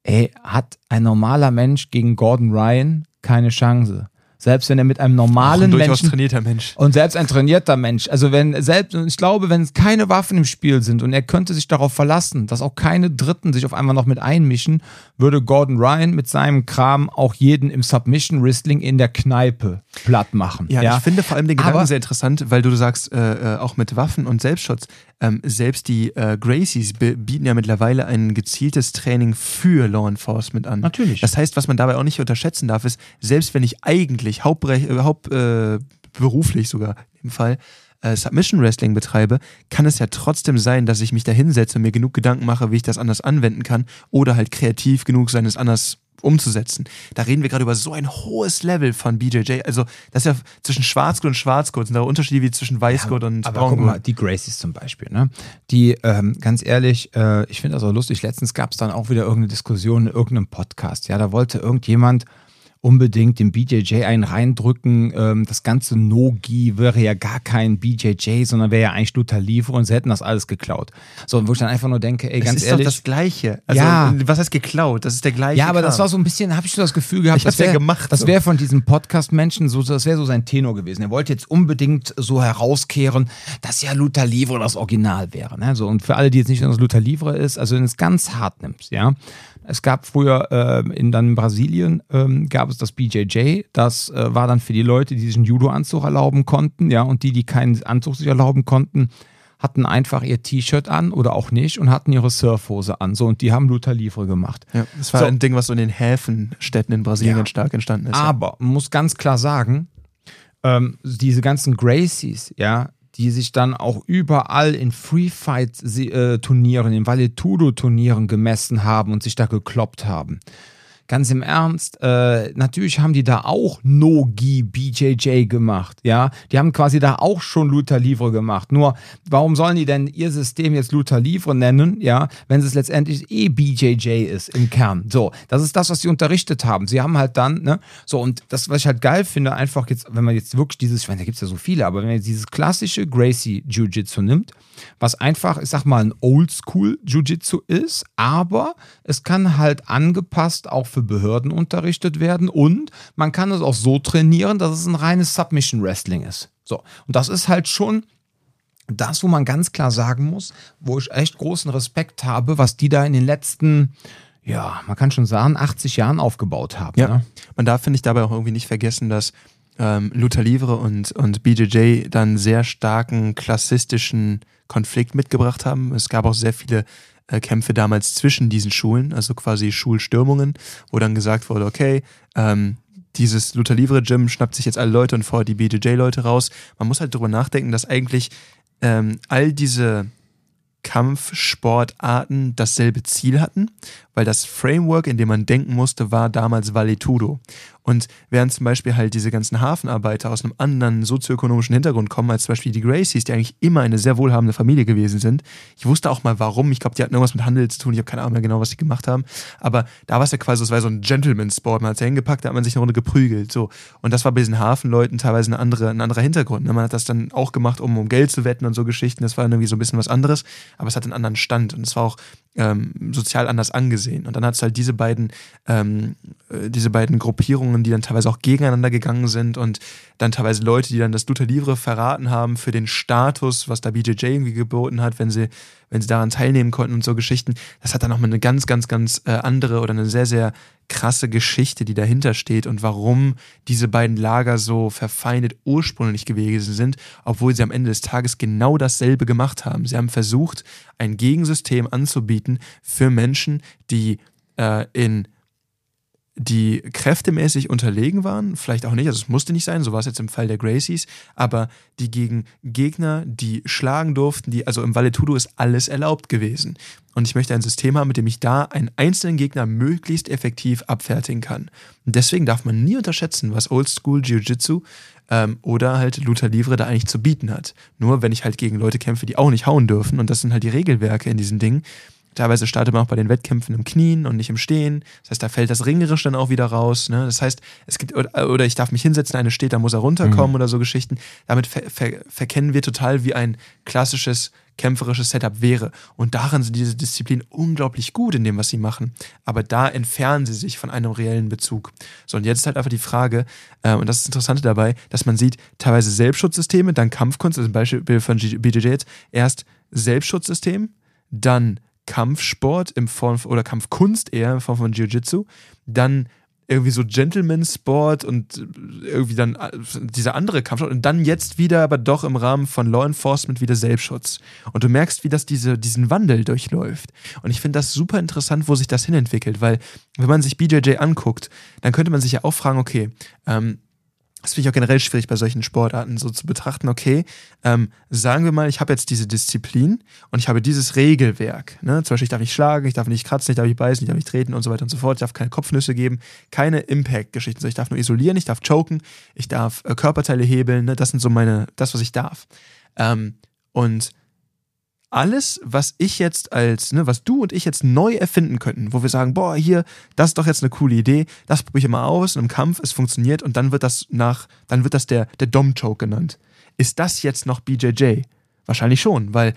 ey, hat ein normaler Mensch gegen Gordon Ryan keine Chance. Selbst wenn er mit einem normalen ein durchaus Menschen trainierter Mensch und selbst ein trainierter Mensch. Also wenn selbst ich glaube, wenn es keine Waffen im Spiel sind und er könnte sich darauf verlassen, dass auch keine Dritten sich auf einmal noch mit einmischen, würde Gordon Ryan mit seinem Kram auch jeden im Submission Wrestling in der Kneipe platt machen. Ja, ja? ich finde vor allem den Gedanken Aber, sehr interessant, weil du sagst, äh, äh, auch mit Waffen und Selbstschutz. Ähm, selbst die äh, Gracies bieten ja mittlerweile ein gezieltes Training für Law Enforcement an. Natürlich. Das heißt, was man dabei auch nicht unterschätzen darf, ist, selbst wenn ich eigentlich hauptberuflich haupt, äh, sogar im Fall äh, Submission Wrestling betreibe, kann es ja trotzdem sein, dass ich mich da hinsetze und mir genug Gedanken mache, wie ich das anders anwenden kann oder halt kreativ genug sein, es anders umzusetzen. Da reden wir gerade über so ein hohes Level von BJJ. Also, das ist ja zwischen Schwarzgurt und Schwarzgurt sind da Unterschiede wie zwischen Weißgurt ja, und aber Braungurt. Guck mal, die Gracies zum Beispiel, ne? Die, ähm, ganz ehrlich, äh, ich finde das auch lustig. Letztens gab es dann auch wieder irgendeine Diskussion in irgendeinem Podcast. Ja, da wollte irgendjemand unbedingt den BJJ einen reindrücken. Ähm, das ganze No-Gi wäre ja gar kein BJJ, sondern wäre ja eigentlich Luther Livre und sie hätten das alles geklaut. So, wo ich dann einfach nur denke, ey, ganz das ist ehrlich. Doch das Gleiche. Also, ja. Was heißt geklaut? Das ist der gleiche. Ja, aber Kram. das war so ein bisschen, habe ich so das Gefühl gehabt, ich das wäre gemacht. Das wäre von diesem Podcast-Menschen so, das wäre so sein Tenor gewesen. Er wollte jetzt unbedingt so herauskehren, dass ja Luther Livre das Original wäre. Ne? So, und für alle, die jetzt nicht wissen, was Luther Livre ist, also wenn es ganz hart nimmst, ja, es gab früher äh, in, dann Brasilien ähm, gab es das BJJ. Das äh, war dann für die Leute, die sich einen Judo-Anzug erlauben konnten, ja, und die, die keinen Anzug sich erlauben konnten, hatten einfach ihr T-Shirt an oder auch nicht und hatten ihre Surfhose an. So, und die haben Luther Livre gemacht. Ja, das war so. ein Ding, was so in den Häfenstädten in Brasilien ja. stark entstanden ist. Aber man muss ganz klar sagen, ähm, diese ganzen Gracies, ja, die sich dann auch überall in Free-Fight-Turnieren, in Valetudo-Turnieren gemessen haben und sich da gekloppt haben ganz im Ernst, äh, natürlich haben die da auch No-Gi BJJ gemacht, ja. Die haben quasi da auch schon Luther Livre gemacht. Nur, warum sollen die denn ihr System jetzt Luther Livre nennen, ja, wenn es letztendlich eh BJJ ist im Kern? So, das ist das, was sie unterrichtet haben. Sie haben halt dann, ne, so, und das, was ich halt geil finde, einfach jetzt, wenn man jetzt wirklich dieses, ich meine, da gibt es ja so viele, aber wenn man jetzt dieses klassische Gracie Jiu-Jitsu nimmt, was einfach, ich sag mal, ein Oldschool Jiu-Jitsu ist, aber es kann halt angepasst auch für Behörden unterrichtet werden und man kann es auch so trainieren, dass es ein reines Submission Wrestling ist. So, und das ist halt schon das, wo man ganz klar sagen muss, wo ich echt großen Respekt habe, was die da in den letzten ja, man kann schon sagen, 80 Jahren aufgebaut haben. Ja. Ne? Man darf, finde ich, dabei auch irgendwie nicht vergessen, dass ähm, Luther Livre und, und BJJ dann sehr starken klassistischen Konflikt mitgebracht haben. Es gab auch sehr viele Kämpfe damals zwischen diesen Schulen, also quasi Schulstürmungen, wo dann gesagt wurde, okay, ähm, dieses Luther Livre Gym schnappt sich jetzt alle Leute und fordert die BJJ-Leute raus. Man muss halt darüber nachdenken, dass eigentlich ähm, all diese Kampfsportarten dasselbe Ziel hatten, weil das Framework, in dem man denken musste, war damals Valetudo. Und während zum Beispiel halt diese ganzen Hafenarbeiter aus einem anderen sozioökonomischen Hintergrund kommen, als zum Beispiel die Gracies, die eigentlich immer eine sehr wohlhabende Familie gewesen sind. Ich wusste auch mal warum. Ich glaube, die hatten irgendwas mit Handel zu tun. Ich habe keine Ahnung mehr genau, was sie gemacht haben. Aber da war es ja quasi, es war so ein Gentleman-Sport. Man hat es ja hingepackt, da hat man sich eine Runde geprügelt. So. Und das war bei diesen Hafenleuten teilweise eine andere, ein anderer Hintergrund. Ne? Man hat das dann auch gemacht, um, um Geld zu wetten und so Geschichten. Das war irgendwie so ein bisschen was anderes. Aber es hat einen anderen Stand. Und es war auch ähm, sozial anders angesehen. Und dann hat es halt diese beiden, ähm, äh, diese beiden Gruppierungen, die dann teilweise auch gegeneinander gegangen sind und dann teilweise Leute, die dann das Luther Livre verraten haben für den Status, was da BJJ irgendwie geboten hat, wenn sie, wenn sie daran teilnehmen konnten und so Geschichten. Das hat dann nochmal eine ganz, ganz, ganz äh, andere oder eine sehr, sehr krasse Geschichte, die dahinter steht und warum diese beiden Lager so verfeindet ursprünglich gewesen sind, obwohl sie am Ende des Tages genau dasselbe gemacht haben. Sie haben versucht, ein Gegensystem anzubieten für Menschen, die äh, in die kräftemäßig unterlegen waren, vielleicht auch nicht, also es musste nicht sein, so war es jetzt im Fall der Gracies, aber die gegen Gegner, die schlagen durften, die, also im Valetudo ist alles erlaubt gewesen. Und ich möchte ein System haben, mit dem ich da einen einzelnen Gegner möglichst effektiv abfertigen kann. Und deswegen darf man nie unterschätzen, was Oldschool Jiu-Jitsu ähm, oder halt Luther Livre da eigentlich zu bieten hat. Nur wenn ich halt gegen Leute kämpfe, die auch nicht hauen dürfen, und das sind halt die Regelwerke in diesen Dingen, Teilweise startet man auch bei den Wettkämpfen im Knien und nicht im Stehen. Das heißt, da fällt das Ringerisch dann auch wieder raus. Ne? Das heißt, es gibt, oder ich darf mich hinsetzen, eine steht, da muss er runterkommen mhm. oder so Geschichten. Damit ver ver verkennen wir total, wie ein klassisches kämpferisches Setup wäre. Und darin sind diese Disziplinen unglaublich gut in dem, was sie machen. Aber da entfernen sie sich von einem reellen Bezug. So, und jetzt ist halt einfach die Frage, äh, und das ist das Interessante dabei, dass man sieht, teilweise Selbstschutzsysteme, dann Kampfkunst, also ein Beispiel von BJJ jetzt, erst Selbstschutzsystem, dann Kampfsport im Form oder Kampfkunst eher in Form von Jiu-Jitsu, dann irgendwie so Gentleman-Sport und irgendwie dann äh, dieser andere Kampfsport und dann jetzt wieder aber doch im Rahmen von Law Enforcement wieder Selbstschutz. Und du merkst, wie das diese, diesen Wandel durchläuft. Und ich finde das super interessant, wo sich das hinentwickelt, weil wenn man sich BJJ anguckt, dann könnte man sich ja auch fragen, okay, ähm, das finde ich auch generell schwierig bei solchen Sportarten so zu betrachten, okay, ähm, sagen wir mal, ich habe jetzt diese Disziplin und ich habe dieses Regelwerk. Ne? Zum Beispiel, ich darf nicht schlagen, ich darf nicht kratzen, ich darf nicht beißen, ich darf nicht treten und so weiter und so fort. Ich darf keine Kopfnüsse geben, keine Impact-Geschichten. Ich darf nur isolieren, ich darf choken, ich darf äh, Körperteile hebeln. Ne? Das sind so meine, das, was ich darf. Ähm, und alles, was ich jetzt als, ne, was du und ich jetzt neu erfinden könnten, wo wir sagen, boah, hier, das ist doch jetzt eine coole Idee, das probiere ich mal aus in einem Kampf, es funktioniert und dann wird das nach, dann wird das der, der Dom-Choke genannt. Ist das jetzt noch BJJ? Wahrscheinlich schon, weil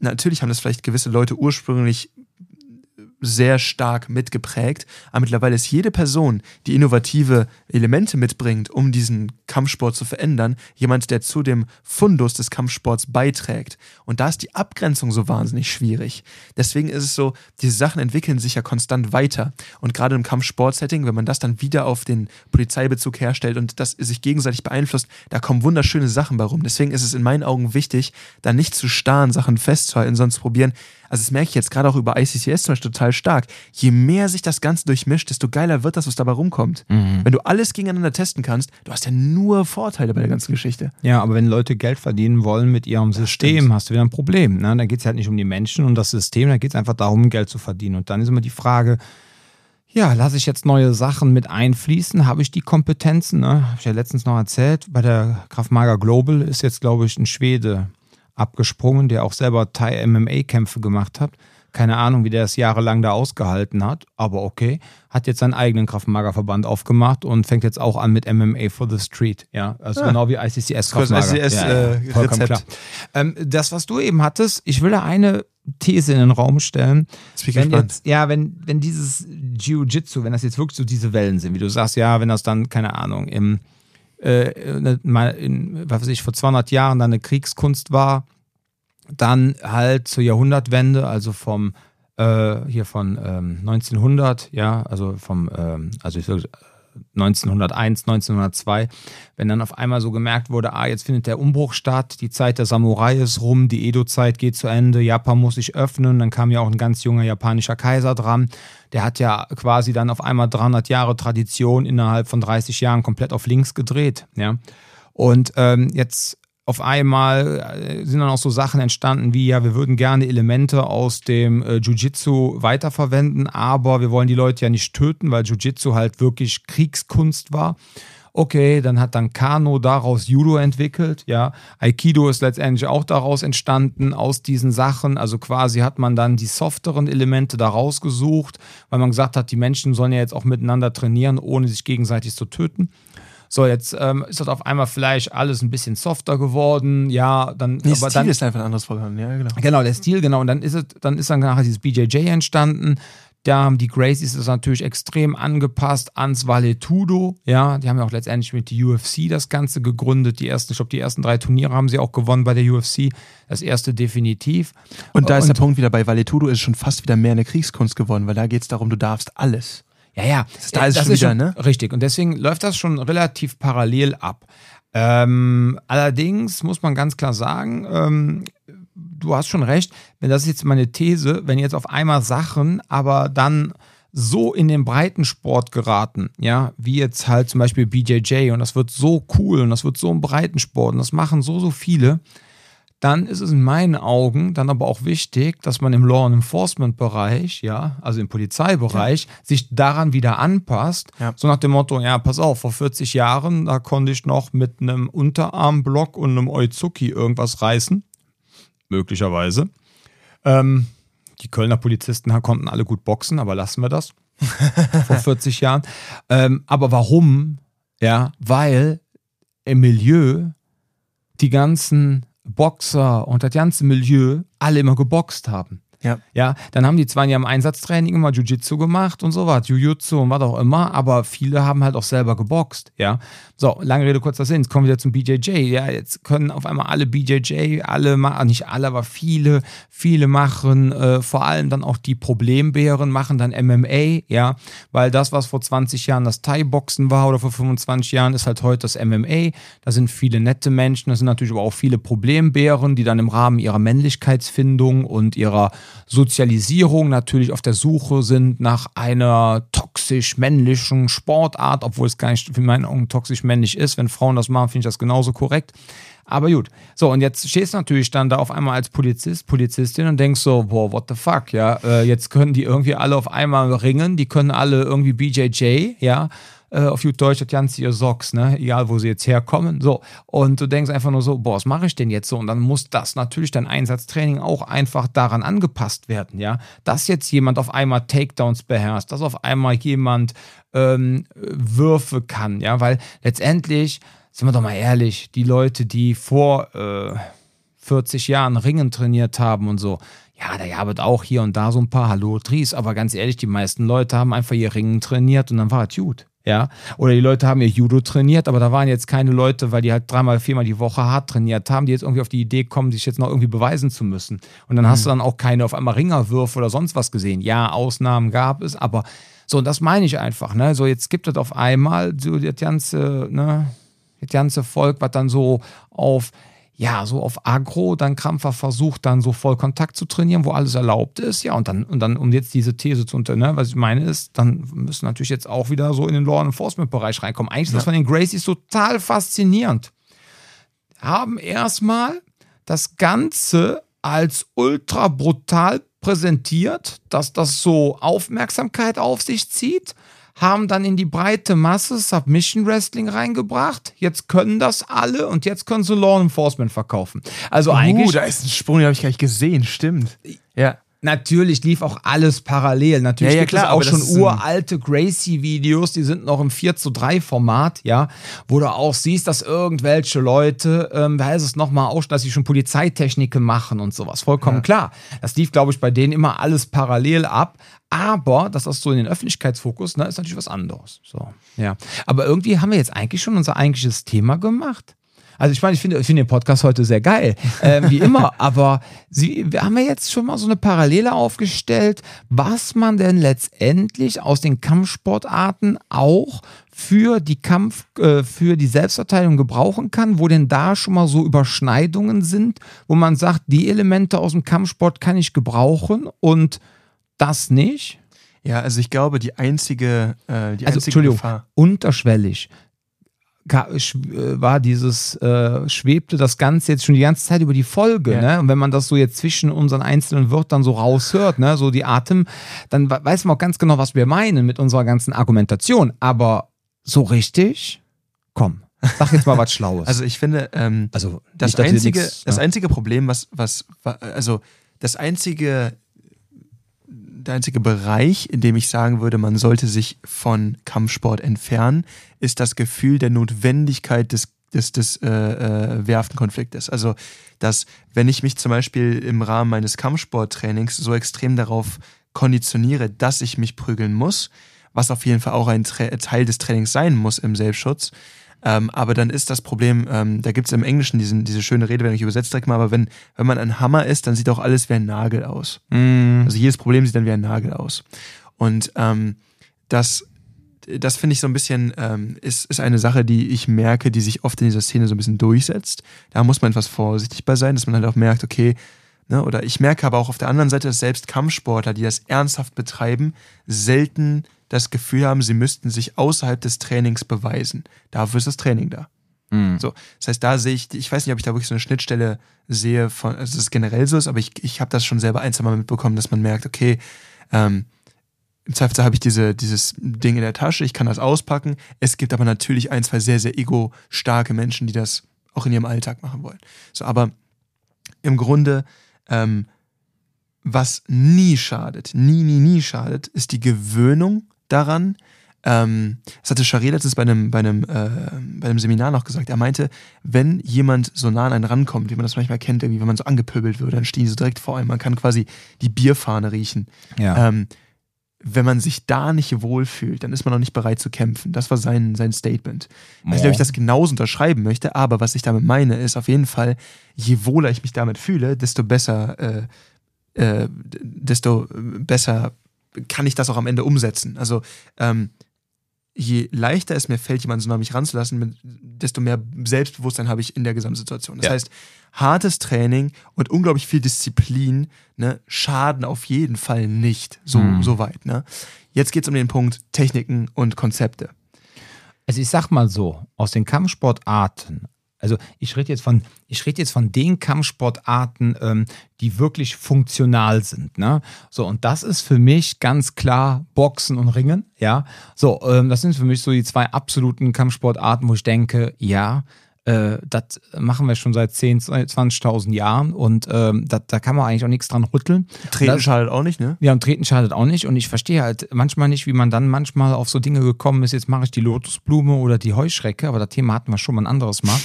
natürlich haben das vielleicht gewisse Leute ursprünglich sehr stark mitgeprägt. Aber mittlerweile ist jede Person, die innovative Elemente mitbringt, um diesen Kampfsport zu verändern, jemand, der zu dem Fundus des Kampfsports beiträgt. Und da ist die Abgrenzung so wahnsinnig schwierig. Deswegen ist es so, diese Sachen entwickeln sich ja konstant weiter. Und gerade im Kampfsportsetting, wenn man das dann wieder auf den Polizeibezug herstellt und das sich gegenseitig beeinflusst, da kommen wunderschöne Sachen bei rum. Deswegen ist es in meinen Augen wichtig, da nicht zu starren, Sachen festzuhalten, sondern zu probieren, also das merke ich jetzt gerade auch über ICCS zum Beispiel total stark. Je mehr sich das Ganze durchmischt, desto geiler wird das, was dabei rumkommt. Mhm. Wenn du alles gegeneinander testen kannst, du hast ja nur Vorteile bei der ganzen Geschichte. Ja, aber wenn Leute Geld verdienen wollen mit ihrem System, hast du wieder ein Problem. Ne? Da geht es halt nicht um die Menschen und das System, da geht es einfach darum, Geld zu verdienen. Und dann ist immer die Frage, ja, lasse ich jetzt neue Sachen mit einfließen? Habe ich die Kompetenzen? Ne? Habe ich ja letztens noch erzählt. Bei der Kraftmager Global ist jetzt, glaube ich, ein Schwede abgesprungen, der auch selber Thai-MMA-Kämpfe gemacht hat. Keine Ahnung, wie der es jahrelang da ausgehalten hat, aber okay. Hat jetzt seinen eigenen Kraftmagerverband aufgemacht und fängt jetzt auch an mit MMA for the Street. Ja, also ja. genau wie ICCS Kraftmager. ICCS, ja, ja, äh, vollkommen klar. Ähm, das, was du eben hattest, ich will da eine These in den Raum stellen. Wenn jetzt, ja, wenn, wenn dieses Jiu-Jitsu, wenn das jetzt wirklich so diese Wellen sind, wie du sagst, ja, wenn das dann, keine Ahnung, im äh, mal in, was weiß ich, vor 200 Jahren dann eine Kriegskunst war, dann halt zur Jahrhundertwende, also vom äh, hier von ähm, 1900, ja, also vom, ähm, also ich sag, 1901, 1902, wenn dann auf einmal so gemerkt wurde, ah, jetzt findet der Umbruch statt, die Zeit der Samurai ist rum, die Edo-Zeit geht zu Ende, Japan muss sich öffnen, dann kam ja auch ein ganz junger japanischer Kaiser dran, der hat ja quasi dann auf einmal 300 Jahre Tradition innerhalb von 30 Jahren komplett auf links gedreht, ja. Und ähm, jetzt auf einmal äh, sind dann auch so Sachen entstanden wie, ja, wir würden gerne Elemente aus dem äh, Jiu-Jitsu weiterverwenden, aber wir wollen die Leute ja nicht töten, weil Jiu-Jitsu halt wirklich Kriegskunst war. Okay, dann hat dann Kano daraus Judo entwickelt, ja. Aikido ist letztendlich auch daraus entstanden, aus diesen Sachen. Also quasi hat man dann die softeren Elemente daraus gesucht, weil man gesagt hat, die Menschen sollen ja jetzt auch miteinander trainieren, ohne sich gegenseitig zu töten. So, jetzt ähm, ist das auf einmal vielleicht alles ein bisschen softer geworden. Ja, dann. Nee, aber Stil dann, ist einfach ein anderes vorhanden, ja, genau. Genau, der Stil, genau. Und dann ist es, dann ist dann nachher dieses BJJ entstanden. Da haben die Gracies das natürlich extrem angepasst ans Valetudo. Ja, die haben ja auch letztendlich mit der UFC das Ganze gegründet. Die ersten, ich glaube, die ersten drei Turniere haben sie auch gewonnen bei der UFC. Das erste definitiv. Und da ist der Punkt wieder bei Valetudo ist schon fast wieder mehr eine Kriegskunst geworden, weil da geht es darum, du darfst alles. Ja, ja. Da ist das schon wieder, ne? Richtig. Und deswegen läuft das schon relativ parallel ab. Ähm, allerdings muss man ganz klar sagen, ähm, du hast schon recht, wenn das ist jetzt meine These, wenn jetzt auf einmal Sachen aber dann so in den Breitensport geraten, ja, wie jetzt halt zum Beispiel BJJ und das wird so cool und das wird so ein Breitensport und das machen so, so viele, dann ist es in meinen Augen dann aber auch wichtig, dass man im Law Enforcement Bereich, ja, also im Polizeibereich, ja. sich daran wieder anpasst. Ja. So nach dem Motto, ja, pass auf, vor 40 Jahren, da konnte ich noch mit einem Unterarmblock und einem Oizuki irgendwas reißen. Möglicherweise. Ähm, die Kölner Polizisten konnten alle gut boxen, aber lassen wir das. (laughs) vor 40 Jahren. Ähm, aber warum? Ja, weil im Milieu die ganzen Boxer und das ganze Milieu alle immer geboxt haben. Ja. Ja, dann haben die zwar in ihrem Einsatztraining immer Jiu-Jitsu gemacht und so was, Jiu-Jitsu und was auch immer, aber viele haben halt auch selber geboxt, ja. So, lange Rede, kurzer Sinn, jetzt kommen wir wieder zum BJJ, ja, jetzt können auf einmal alle BJJ, alle machen, nicht alle, aber viele, viele machen, äh, vor allem dann auch die Problembären machen dann MMA, ja, weil das, was vor 20 Jahren das Thai-Boxen war oder vor 25 Jahren, ist halt heute das MMA, da sind viele nette Menschen, da sind natürlich aber auch viele Problembären, die dann im Rahmen ihrer Männlichkeitsfindung und ihrer Sozialisierung natürlich auf der Suche sind nach einer toxisch-männlichen Sportart, obwohl es gar nicht für meinen Augen toxisch-männlich ist. Wenn Frauen das machen, finde ich das genauso korrekt. Aber gut. So, und jetzt stehst du natürlich dann da auf einmal als Polizist, Polizistin und denkst so, boah, what the fuck, ja. Äh, jetzt können die irgendwie alle auf einmal ringen, die können alle irgendwie BJJ, ja äh, auf gut Deutsch, das ganze ihr Socks, ne? egal wo sie jetzt herkommen. So. Und du denkst einfach nur so, boah, was mache ich denn jetzt so? Und dann muss das natürlich dein Einsatztraining auch einfach daran angepasst werden, ja. Dass jetzt jemand auf einmal Takedowns beherrscht, dass auf einmal jemand ähm, Würfe kann, ja, weil letztendlich, sind wir doch mal ehrlich, die Leute, die vor äh, 40 Jahren Ringen trainiert haben und so, ja, da gab es auch hier und da so ein paar Hallo-Tries, aber ganz ehrlich, die meisten Leute haben einfach ihr Ringen trainiert und dann war es gut ja. Oder die Leute haben ihr Judo trainiert, aber da waren jetzt keine Leute, weil die halt dreimal, viermal die Woche hart trainiert haben, die jetzt irgendwie auf die Idee kommen, sich jetzt noch irgendwie beweisen zu müssen. Und dann mhm. hast du dann auch keine auf einmal Ringerwürfe oder sonst was gesehen. Ja, Ausnahmen gab es, aber so, und das meine ich einfach, ne? So, jetzt gibt es auf einmal so das ganze, ne? Das ganze Volk, was dann so auf ja, so auf Agro dann krampfhaft versucht, dann so Vollkontakt zu trainieren, wo alles erlaubt ist. Ja, und dann, und dann um jetzt diese These zu unternehmen, ne, was ich meine ist, dann müssen natürlich jetzt auch wieder so in den Law Enforcement Bereich reinkommen. Eigentlich ist das von den Gracies total faszinierend. Haben erstmal das Ganze als ultra brutal präsentiert, dass das so Aufmerksamkeit auf sich zieht haben dann in die breite Masse Submission Wrestling reingebracht. Jetzt können das alle und jetzt können sie Law Enforcement verkaufen. Also uh, eigentlich. da ist ein Sprung, den habe ich gar nicht gesehen, stimmt. Ja. Natürlich lief auch alles parallel. Natürlich ja, ja, gibt klar, es auch schon uralte Gracie-Videos, die sind noch im 4 zu 3 Format, ja, wo du auch siehst, dass irgendwelche Leute, ähm, wer heißt es nochmal, auch, dass sie schon Polizeitechniken machen und sowas. Vollkommen ja. klar. Das lief, glaube ich, bei denen immer alles parallel ab. Aber dass das so in den Öffentlichkeitsfokus, ne, ist natürlich was anderes. So, ja. Aber irgendwie haben wir jetzt eigentlich schon unser eigentliches Thema gemacht. Also ich meine, ich finde ich find den Podcast heute sehr geil, äh, wie immer, (laughs) aber Sie, wir haben ja jetzt schon mal so eine Parallele aufgestellt, was man denn letztendlich aus den Kampfsportarten auch für die Kampf, äh, für die Selbstverteidigung gebrauchen kann, wo denn da schon mal so Überschneidungen sind, wo man sagt, die Elemente aus dem Kampfsport kann ich gebrauchen und das nicht? Ja, also ich glaube, die einzige, äh, die also, einzige Entschuldigung, Gefahr. unterschwellig war dieses, äh, schwebte das Ganze jetzt schon die ganze Zeit über die Folge, ja. ne? Und wenn man das so jetzt zwischen unseren einzelnen Wörtern so raushört, ne, so die Atem, dann weiß man auch ganz genau, was wir meinen mit unserer ganzen Argumentation. Aber so richtig, komm. Sag jetzt mal was Schlaues. (laughs) Also ich finde, ähm, also das, einzige, nix, das einzige Problem, was, was, also das einzige der einzige Bereich, in dem ich sagen würde, man sollte sich von Kampfsport entfernen, ist das Gefühl der Notwendigkeit des des, des äh, äh, Werftenkonfliktes. Also, dass wenn ich mich zum Beispiel im Rahmen meines Kampfsporttrainings so extrem darauf konditioniere, dass ich mich prügeln muss, was auf jeden Fall auch ein Tra Teil des Trainings sein muss im Selbstschutz, ähm, aber dann ist das Problem, ähm, da gibt es im Englischen diesen, diese schöne Rede, wenn ich übersetze direkt mal, aber wenn, wenn man ein Hammer ist, dann sieht auch alles wie ein Nagel aus. Mm. Also jedes Problem sieht dann wie ein Nagel aus. Und ähm, das, das finde ich so ein bisschen, ähm, ist, ist eine Sache, die ich merke, die sich oft in dieser Szene so ein bisschen durchsetzt. Da muss man etwas vorsichtig bei sein, dass man halt auch merkt, okay, ne, oder ich merke aber auch auf der anderen Seite, dass selbst Kampfsportler, die das ernsthaft betreiben, selten das Gefühl haben, sie müssten sich außerhalb des Trainings beweisen. Dafür ist das Training da. Mhm. So, das heißt, da sehe ich, ich weiß nicht, ob ich da wirklich so eine Schnittstelle sehe, von, also dass es generell so ist, aber ich, ich habe das schon selber ein, zwei Mal mitbekommen, dass man merkt, okay, ähm, im Zweifelsfall habe ich diese, dieses Ding in der Tasche, ich kann das auspacken. Es gibt aber natürlich ein, zwei sehr, sehr ego-starke Menschen, die das auch in ihrem Alltag machen wollen. So, aber im Grunde ähm, was nie schadet, nie, nie, nie schadet, ist die Gewöhnung daran, ähm, das hatte Charé letztens bei einem, bei, einem, äh, bei einem Seminar noch gesagt. Er meinte, wenn jemand so nah an einen rankommt, wie man das manchmal kennt, irgendwie, wenn man so angepöbelt wird, dann stehen die so direkt vor einem. Man kann quasi die Bierfahne riechen. Ja. Ähm, wenn man sich da nicht wohlfühlt, dann ist man noch nicht bereit zu kämpfen. Das war sein, sein Statement. Ich weiß nicht, ob ich das genauso unterschreiben möchte, aber was ich damit meine, ist auf jeden Fall, je wohler ich mich damit fühle, desto besser, äh, äh, desto besser kann ich das auch am Ende umsetzen. Also ähm, je leichter es mir fällt, jemanden so nach mich ranzulassen, desto mehr Selbstbewusstsein habe ich in der Gesamtsituation. Das ja. heißt, hartes Training und unglaublich viel Disziplin ne, schaden auf jeden Fall nicht so, mhm. so weit. Ne? Jetzt geht es um den Punkt Techniken und Konzepte. Also ich sag mal so, aus den Kampfsportarten also ich rede jetzt von, ich rede jetzt von den Kampfsportarten, ähm, die wirklich funktional sind. Ne? So, und das ist für mich ganz klar Boxen und Ringen. Ja. So, ähm, das sind für mich so die zwei absoluten Kampfsportarten, wo ich denke, ja, äh, das machen wir schon seit 10, 20.000 Jahren und ähm, da, da kann man eigentlich auch nichts dran rütteln. Treten das, schadet auch nicht, ne? Ja, und Treten schadet auch nicht und ich verstehe halt manchmal nicht, wie man dann manchmal auf so Dinge gekommen ist, jetzt mache ich die Lotusblume oder die Heuschrecke, aber das Thema hatten wir schon mal ein anderes Mal.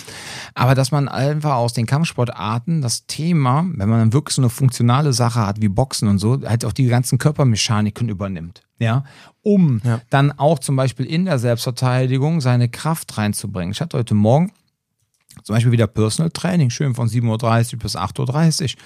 Aber dass man einfach aus den Kampfsportarten das Thema, wenn man dann wirklich so eine funktionale Sache hat wie Boxen und so, halt auch die ganzen Körpermechaniken übernimmt ja, um ja. dann auch zum Beispiel in der Selbstverteidigung seine Kraft reinzubringen. Ich hatte heute Morgen zum Beispiel wieder Personal Training, schön von 7.30 Uhr bis 8.30 Uhr.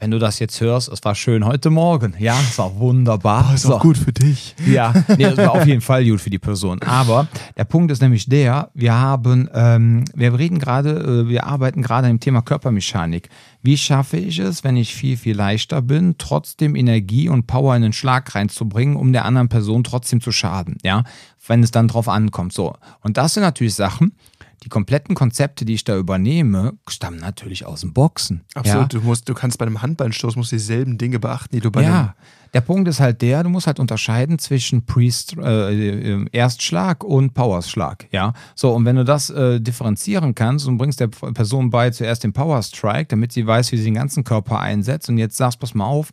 Wenn du das jetzt hörst, es war schön heute Morgen. Ja, es war wunderbar. Oh, ist so. auch gut für dich. Ja, nee, es war auf jeden Fall gut für die Person. Aber der Punkt ist nämlich der, wir haben, ähm, wir reden gerade, äh, wir arbeiten gerade an dem Thema Körpermechanik. Wie schaffe ich es, wenn ich viel, viel leichter bin, trotzdem Energie und Power in den Schlag reinzubringen, um der anderen Person trotzdem zu schaden? Ja, wenn es dann drauf ankommt. So. Und das sind natürlich Sachen, die kompletten Konzepte, die ich da übernehme, stammen natürlich aus dem Boxen. Absolut, ja? du, musst, du kannst bei einem Handballstoß musst dieselben Dinge beachten, die du bei Ja, der Punkt ist halt der, du musst halt unterscheiden zwischen Pre äh, äh, Erstschlag und Powerschlag. Ja, so und wenn du das äh, differenzieren kannst und bringst der Person bei zuerst den Power Strike, damit sie weiß, wie sie den ganzen Körper einsetzt und jetzt sagst, pass mal auf,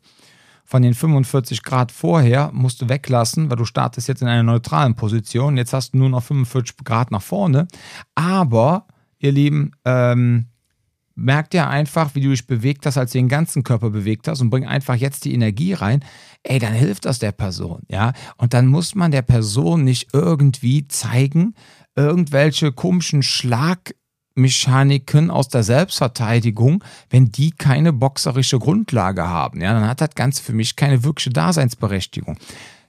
von den 45 Grad vorher musst du weglassen, weil du startest jetzt in einer neutralen Position. Jetzt hast du nur noch 45 Grad nach vorne. Aber, ihr Lieben, ähm, merkt ihr einfach, wie du dich bewegt hast, als du den ganzen Körper bewegt hast und bring einfach jetzt die Energie rein, ey, dann hilft das der Person, ja. Und dann muss man der Person nicht irgendwie zeigen, irgendwelche komischen Schlag Mechaniken aus der Selbstverteidigung, wenn die keine boxerische Grundlage haben. Ja, dann hat das Ganze für mich keine wirkliche Daseinsberechtigung.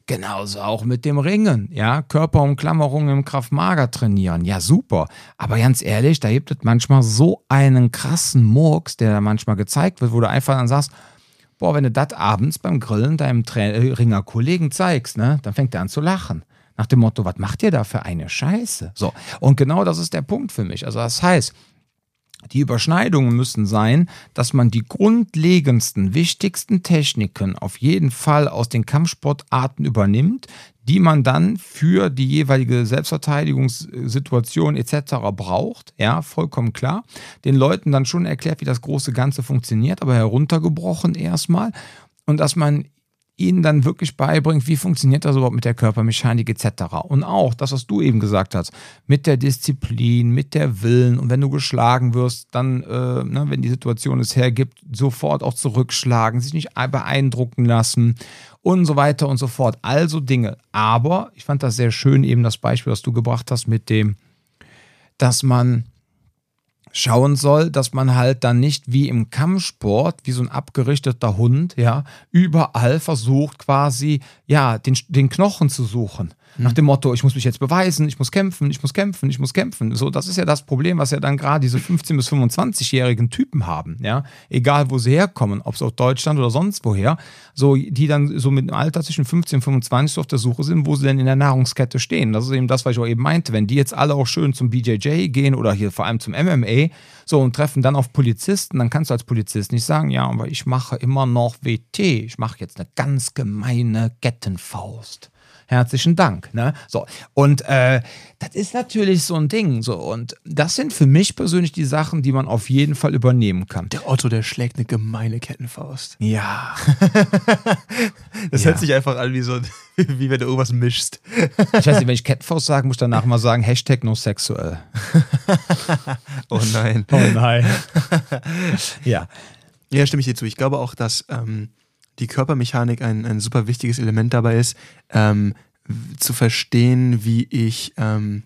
Genauso auch mit dem Ringen, ja, Körperumklammerung im Kraftmager trainieren, ja super. Aber ganz ehrlich, da gibt es manchmal so einen krassen Murks, der da manchmal gezeigt wird, wo du einfach dann sagst, boah, wenn du das abends beim Grillen deinem Tra äh, Ringerkollegen zeigst, ne, dann fängt er an zu lachen. Nach dem Motto, was macht ihr da für eine Scheiße? So. Und genau das ist der Punkt für mich. Also das heißt, die Überschneidungen müssen sein, dass man die grundlegendsten, wichtigsten Techniken auf jeden Fall aus den Kampfsportarten übernimmt, die man dann für die jeweilige Selbstverteidigungssituation etc. braucht. Ja, vollkommen klar. Den Leuten dann schon erklärt, wie das große Ganze funktioniert, aber heruntergebrochen erstmal. Und dass man ihnen dann wirklich beibringt, wie funktioniert das überhaupt mit der Körpermechanik etc. Und auch das, was du eben gesagt hast, mit der Disziplin, mit der Willen und wenn du geschlagen wirst, dann, äh, ne, wenn die Situation es hergibt, sofort auch zurückschlagen, sich nicht beeindrucken lassen und so weiter und so fort. Also Dinge. Aber ich fand das sehr schön, eben das Beispiel, was du gebracht hast mit dem, dass man schauen soll, dass man halt dann nicht wie im Kampfsport, wie so ein abgerichteter Hund, ja, überall versucht quasi, ja, den, den Knochen zu suchen. Nach dem Motto, ich muss mich jetzt beweisen, ich muss kämpfen, ich muss kämpfen, ich muss kämpfen. So, das ist ja das Problem, was ja dann gerade diese 15- bis 25-jährigen Typen haben, ja. Egal, wo sie herkommen, ob es aus Deutschland oder sonst woher, so, die dann so mit einem Alter zwischen 15 und 25 so auf der Suche sind, wo sie denn in der Nahrungskette stehen. Das ist eben das, was ich auch eben meinte. Wenn die jetzt alle auch schön zum BJJ gehen oder hier vor allem zum MMA, so, und treffen dann auf Polizisten, dann kannst du als Polizist nicht sagen, ja, aber ich mache immer noch WT. Ich mache jetzt eine ganz gemeine Kettenfaust herzlichen Dank. Ne? So, und äh, das ist natürlich so ein Ding. So, und das sind für mich persönlich die Sachen, die man auf jeden Fall übernehmen kann. Der Otto, der schlägt eine gemeine Kettenfaust. Ja. (laughs) Das Ja. hört sich einfach an wie so, (laughs) wie wenn du irgendwas mischst. Ich weiß nicht, wenn ich Catfaust sage, muss ich danach mal sagen, Hashtag no sexuell. (laughs) Oh nein. Oh nein. ja. Ja, stimme ich dir zu. Ich glaube auch, dass ähm, die Körpermechanik ein, ein super wichtiges Element dabei ist, ähm, zu verstehen, wie ich ähm,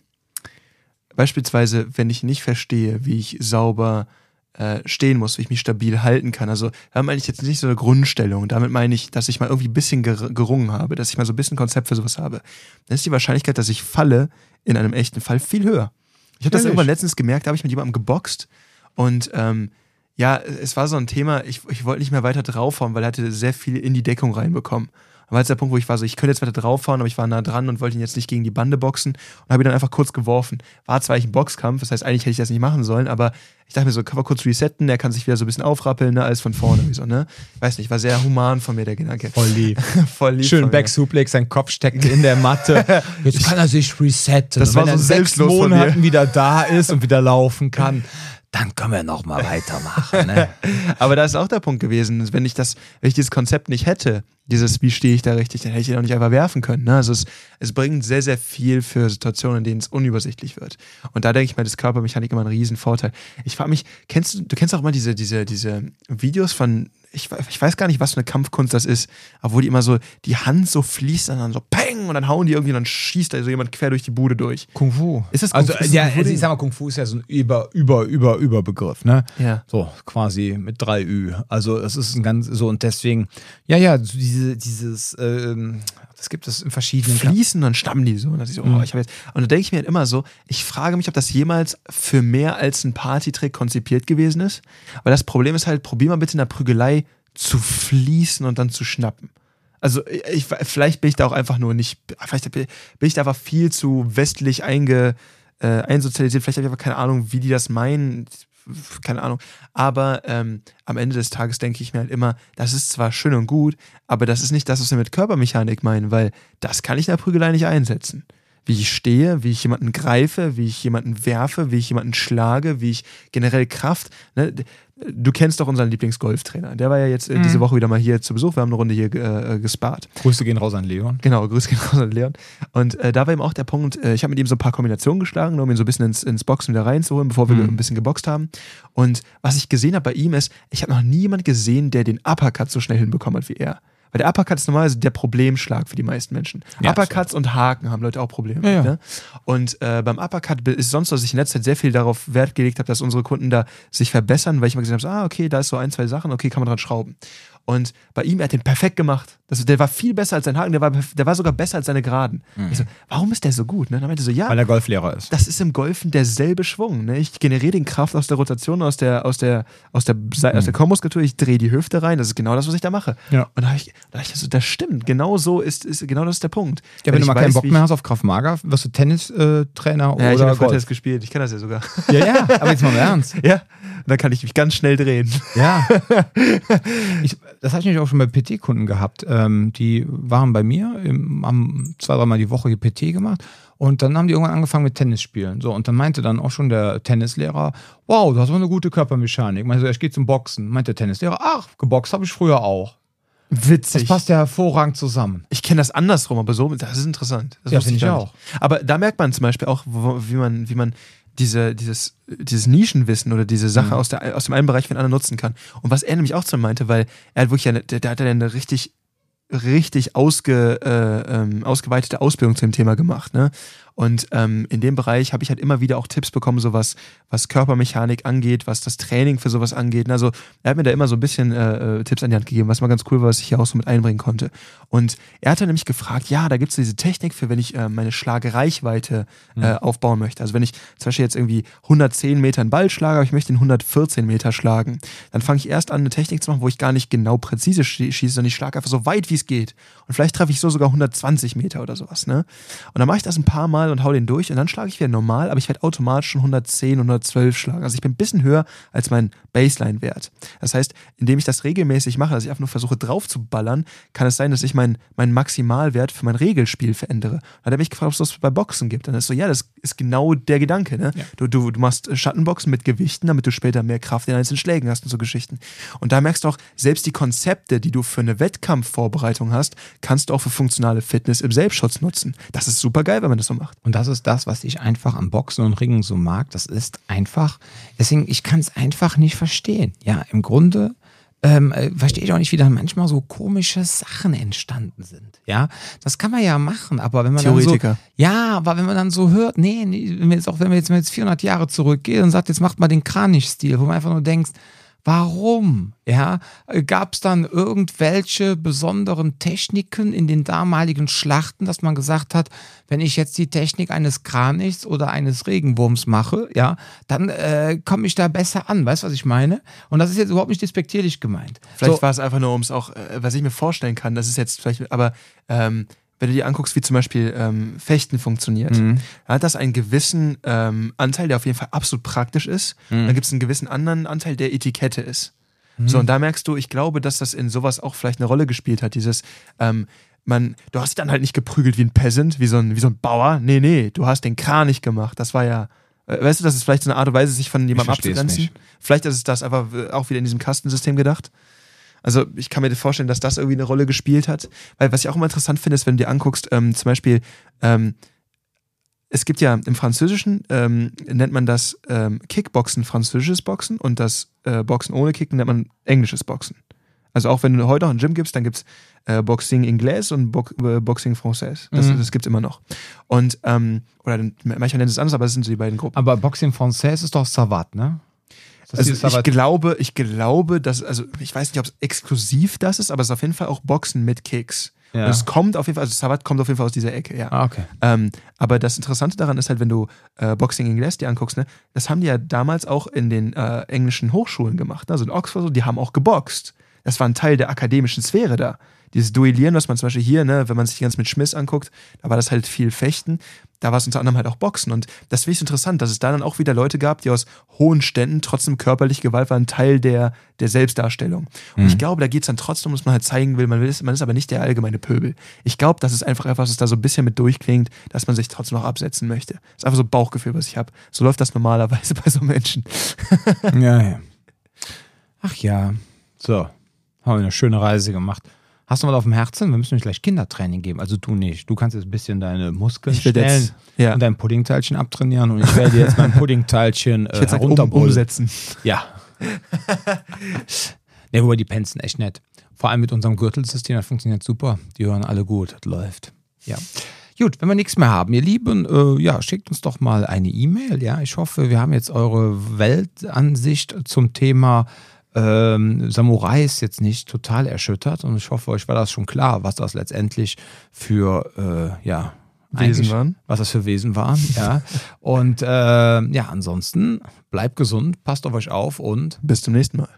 beispielsweise, wenn ich nicht verstehe, wie ich sauber äh, stehen muss, wie ich mich stabil halten kann. Also da meine ich jetzt nicht so eine Grundstellung. Damit meine ich, dass ich mal irgendwie ein bisschen ger gerungen habe, dass ich mal so ein bisschen Konzept für sowas habe. Dann ist die Wahrscheinlichkeit, dass ich falle, in einem echten Fall viel höher. Ich habe das irgendwann letztens gemerkt, da habe ich mit jemandem geboxt und ähm, ja, es war so ein Thema, ich, ich wollte nicht mehr weiter draufhauen, weil er hatte sehr viel in die Deckung reinbekommen. war jetzt der Punkt, wo ich war so, ich könnte jetzt weiter draufhauen, aber ich war nah dran und wollte ihn jetzt nicht gegen die Bande boxen und habe ihn dann einfach kurz geworfen. War zwar eigentlich ein Boxkampf, das heißt, eigentlich hätte ich das nicht machen sollen, aber ich dachte mir so, können wir kurz resetten, er kann sich wieder so ein bisschen aufrappeln, ne, alles von vorne, wie so, ne? Weiß nicht, war sehr human von mir, der Gedanke. Voll lieb. (laughs) Voll lieb Schön. Backsuplex, sein Kopf steckt in der Matte. (laughs) Jetzt kann er sich resetten. Das Und war wenn so er in sechs. Monaten wieder da ist und wieder laufen kann, dann können wir noch mal weitermachen. Ne? (laughs) Aber da ist auch der Punkt gewesen, wenn ich das, wenn ich dieses Konzept nicht hätte, dieses, wie stehe ich da richtig, dann hätte ich ihn auch nicht einfach werfen können. Ne? Also es, es bringt sehr, sehr viel für Situationen, in denen es unübersichtlich wird. Und da denke ich mal, ist Körpermechanik immer ein Riesenvorteil. Ich frage mich, kennst du, du kennst auch immer diese, diese, diese Videos von, ich, ich weiß gar nicht, was für eine Kampfkunst das ist, aber wo die immer so, die Hand so fließt und dann so peng und dann hauen die irgendwie und dann schießt da so jemand quer durch die Bude durch. Kung Fu. Ist das Kung also, Fu? Ist das ja, also ich sag mal, Kung Fu ist ja so ein über, über, über, über Begriff, ne? Ja. So, quasi mit drei Ü. Also, es ist ein ganz, so, und deswegen, ja, ja, diese, dieses, ähm, das gibt es in verschiedenen fließen und dann stammen die so. Und, dann ich so, Mhm. oh, ich hab jetzt, und da denke ich mir halt immer so, ich frage mich, ob das jemals für mehr als ein Partytrick konzipiert gewesen ist. Weil das Problem ist halt, probier mal bitte in der Prügelei zu fließen und dann zu schnappen. Also ich, vielleicht bin ich da auch einfach nur nicht, vielleicht bin ich da einfach viel zu westlich einge, äh, einsozialisiert, vielleicht habe ich einfach keine Ahnung, wie die das meinen, keine Ahnung. Aber ähm, am Ende des Tages denke ich mir halt immer, das ist zwar schön und gut, aber das ist nicht das, was wir mit Körpermechanik meinen, weil das kann ich in der Prügelei nicht einsetzen. Wie ich stehe, wie ich jemanden greife, wie ich jemanden werfe, wie ich jemanden schlage, wie ich generell Kraft. Ne? Du kennst doch unseren Lieblingsgolftrainer. Der war ja jetzt äh, diese Woche wieder mal hier zu Besuch. Wir haben eine Runde hier äh, gespart. Grüße gehen raus an Leon. Genau, Grüße gehen (laughs) raus an Leon. Und äh, da war eben auch der Punkt, äh, ich habe mit ihm so ein paar Kombinationen geschlagen, um ihn so ein bisschen ins, ins Boxen wieder reinzuholen, bevor wir Mhm. ein bisschen geboxt haben. Und was ich gesehen habe bei ihm ist, ich habe noch nie jemand gesehen, der den Uppercut so schnell hinbekommen hat wie er. Weil der Uppercut ist normalerweise der Problemschlag für die meisten Menschen. Ja, Uppercuts und Haken haben Leute auch Probleme. Ja, ja. Ne? Und äh, beim Uppercut ist sonst, was ich in letzter Zeit sehr viel darauf Wert gelegt habe, dass unsere Kunden da sich verbessern, weil ich mal gesehen habe, so, ah, okay, da ist so ein, zwei Sachen, okay, kann man dran schrauben. Und bei ihm, er hat den perfekt gemacht. Das, der war viel besser als sein Haken, der war, der war sogar besser als seine Geraden. Ich so, warum ist der so gut? Ne? Dann meinte er so, ja, Weil er Golflehrer ist. das ist im Golfen derselbe Schwung. Ne? Ich generiere den Kraft aus der Rotation, aus der, aus der, aus der, Sei- aus der Kornmuskulatur, ich drehe die Hüfte rein. Das ist genau das, was ich da mache. Ja. Und da habe ich, da hab ich so, das stimmt. Genau so ist, ist genau das ist der Punkt. Ja, wenn, du ich mal keinen Bock ich- mehr hast auf Kraft Mager, wirst du Tennistrainer Ja, ich oder habe Golf. Golf gespielt. Ich kann das ja sogar. Ja, ja, aber jetzt mal im Ernst. (laughs) ja. Und dann kann ich mich ganz schnell drehen. Ja. (laughs) Ich, das hatte ich nämlich auch schon bei PT-Kunden gehabt. Ähm, die waren bei mir, im, haben zwei, dreimal die Woche PT gemacht. Und dann haben die irgendwann angefangen mit Tennis spielen. So, und dann meinte dann auch schon der Tennislehrer, wow, du hast aber eine gute Körpermechanik. Meinte ich gehe zum Boxen. Meinte der Tennislehrer, ach, geboxt habe ich früher auch. Das Witzig. passt ja hervorragend zusammen. Ich kenne das andersrum, aber so, das ist interessant. Das Ja, finde ich auch. nicht. Aber da merkt man zum Beispiel auch, wie man, wie man diese, dieses, dieses Nischenwissen oder diese Sache Mhm. aus, der, aus dem einen Bereich für den anderen nutzen kann. Und was er nämlich auch zu meinte, weil er hat wirklich eine, der, der hat ja eine richtig, richtig ausge, äh, ähm, ausgeweitete Ausbildung zu dem Thema gemacht. Ne? Und ähm, in dem Bereich habe ich halt immer wieder auch Tipps bekommen, so was, was Körpermechanik angeht, was das Training für sowas angeht. Also er hat mir da immer so ein bisschen äh, äh, Tipps an die Hand gegeben, was mal ganz cool war, was ich hier auch so mit einbringen konnte. Und er hat dann nämlich gefragt, ja, da gibt es diese Technik für, wenn ich äh, meine Schlagereichweite äh, aufbauen möchte. Also wenn ich zum Beispiel jetzt irgendwie 110 Meter einen Ball schlage, aber ich möchte ihn 114 Meter schlagen, dann fange ich erst an, eine Technik zu machen, wo ich gar nicht genau präzise schie- schieße, sondern ich schlage einfach so weit, wie es geht. Und vielleicht treffe ich so sogar 120 Meter oder sowas. Ne? Und dann mache ich das ein paar Mal und hau den durch und dann schlage ich wieder normal, aber ich werde automatisch schon 110, 112 schlagen. Also ich bin ein bisschen höher als mein Baseline-Wert. Das heißt, indem ich das regelmäßig mache, dass ich einfach nur versuche drauf zu ballern, kann es sein, dass ich meinen meinen Maximalwert für mein Regelspiel verändere. Da hat er mich gefragt, ob es das bei Boxen gibt. Und dann ist so, ja, das ist genau der Gedanke. Ne? Ja. Du, du, du machst Schattenboxen mit Gewichten, damit du später mehr Kraft in einzelnen Schlägen hast und so Geschichten. Und da merkst du auch, selbst die Konzepte, die du für eine Wettkampfvorbereitung hast, kannst du auch für funktionale Fitness im Selbstschutz nutzen. Das ist super geil, wenn man das so macht. Und das ist das, was ich einfach am Boxen und Ringen so mag. Das ist einfach, deswegen, ich kann es einfach nicht verstehen. Ja, im Grunde ähm, äh, verstehe ich auch nicht, wie dann manchmal so komische Sachen entstanden sind. Ja, das kann man ja machen, aber wenn man Theoretiker. dann so, ja, aber wenn man dann so hört, nee, nee wenn wir jetzt auch wenn wir jetzt, wenn wir jetzt 400 Jahre zurückgehen und sagt, jetzt macht mal den Kranich-Stil, wo man einfach nur denkst, Warum? Ja, gab es dann irgendwelche besonderen Techniken in den damaligen Schlachten, dass man gesagt hat, wenn ich jetzt die Technik eines Kranichs oder eines Regenwurms mache, ja, dann äh, komme ich da besser an. Weißt du, was ich meine? Und das ist jetzt überhaupt nicht despektierlich gemeint. Vielleicht so, war es einfach nur, um es auch, äh, was ich mir vorstellen kann, das ist jetzt vielleicht, aber ähm, wenn du dir anguckst, wie zum Beispiel ähm, Fechten funktioniert, Mhm. dann hat das einen gewissen ähm, Anteil, der auf jeden Fall absolut praktisch ist. Mhm. Dann gibt es einen gewissen anderen Anteil, der Etikette ist. So, und da merkst du, ich glaube, dass das in sowas auch vielleicht eine Rolle gespielt hat, dieses, ähm, man, du hast dich dann halt nicht geprügelt wie ein Peasant, wie so ein, wie so ein Bauer. Nee, nee, du hast den Kranich gemacht. Das war ja, äh, weißt du, das ist vielleicht so eine Art und Weise, sich von jemandem abzugrenzen. Vielleicht ist es das einfach äh, auch wieder in diesem Kastensystem gedacht. Also ich kann mir vorstellen, dass das irgendwie eine Rolle gespielt hat. Weil was ich auch immer interessant finde, ist, wenn du dir anguckst, ähm, zum Beispiel, ähm, es gibt ja im Französischen, ähm, nennt man das ähm, Kickboxen französisches Boxen und das äh, Boxen ohne Kicken nennt man englisches Boxen. Also auch wenn du heute noch ein Gym gibst, dann gibt es äh, Boxing Inglés und Bo äh, Boxing Français. Das, Mhm. das gibt es immer noch. Und, ähm, oder manchmal nennen sie es anders, aber das sind so die beiden Gruppen. aber Boxing Français ist doch Savat, ne? Also ich glaube, ich glaube, dass, also ich weiß nicht, ob es exklusiv das ist, aber es ist auf jeden Fall auch Boxen mit Kicks. Ja. Und es kommt auf jeden Fall, also Savat kommt auf jeden Fall aus dieser Ecke, ja. Ah, okay. Ähm, aber das Interessante daran ist halt, wenn du äh, Boxing Inglés dir anguckst, ne, das haben die ja damals auch in den äh, englischen Hochschulen gemacht. Ne? Also in Oxford, so, die haben auch geboxt. Das war ein Teil der akademischen Sphäre da. Dieses Duellieren, was man zum Beispiel hier, ne, wenn man sich ganz mit Schmiss anguckt, da war das halt viel Fechten. Da war es unter anderem halt auch Boxen. Und das finde ich so interessant, dass es da dann auch wieder Leute gab, die aus hohen Ständen trotzdem körperliche Gewalt waren, Teil der, der Selbstdarstellung. Und ich glaube, da geht es dann trotzdem, dass man halt zeigen will, man, will, man ist aber nicht der allgemeine Pöbel. Ich glaube, das ist einfach etwas, was da so ein bisschen mit durchklingt, dass man sich trotzdem noch absetzen möchte. Das ist einfach so ein Bauchgefühl, was ich habe. So läuft das normalerweise (laughs) bei so Menschen. Ja, ja. Ach ja. So, haben wir eine schöne Reise gemacht. Hast du mal auf dem Herzen? Wir müssen euch gleich Kindertraining geben. Also du nicht. Du kannst jetzt ein bisschen deine Muskeln Ich stellen jetzt- ja. und dein Puddingteilchen abtrainieren und (laughs) ich werde jetzt mein Puddingteilchen äh, jetzt um, herunterbrüllen. umsetzen. Ja. (laughs) ne, wobei die penzen echt nett. Vor allem mit unserem Gürtelsystem, das funktioniert super. Die hören alle gut, das läuft. Ja. Gut, wenn wir nichts mehr haben, ihr Lieben, äh, ja, schickt uns doch mal eine E-Mail. Ja, ich hoffe, wir haben jetzt eure Weltansicht zum Thema ähm, Samurai ist jetzt nicht total erschüttert und ich hoffe, euch war das schon klar, was das letztendlich für äh, ja, Wesen waren. Was das für Wesen waren, (laughs) ja. und äh, ja, ansonsten bleibt gesund, passt auf euch auf und bis zum nächsten Mal.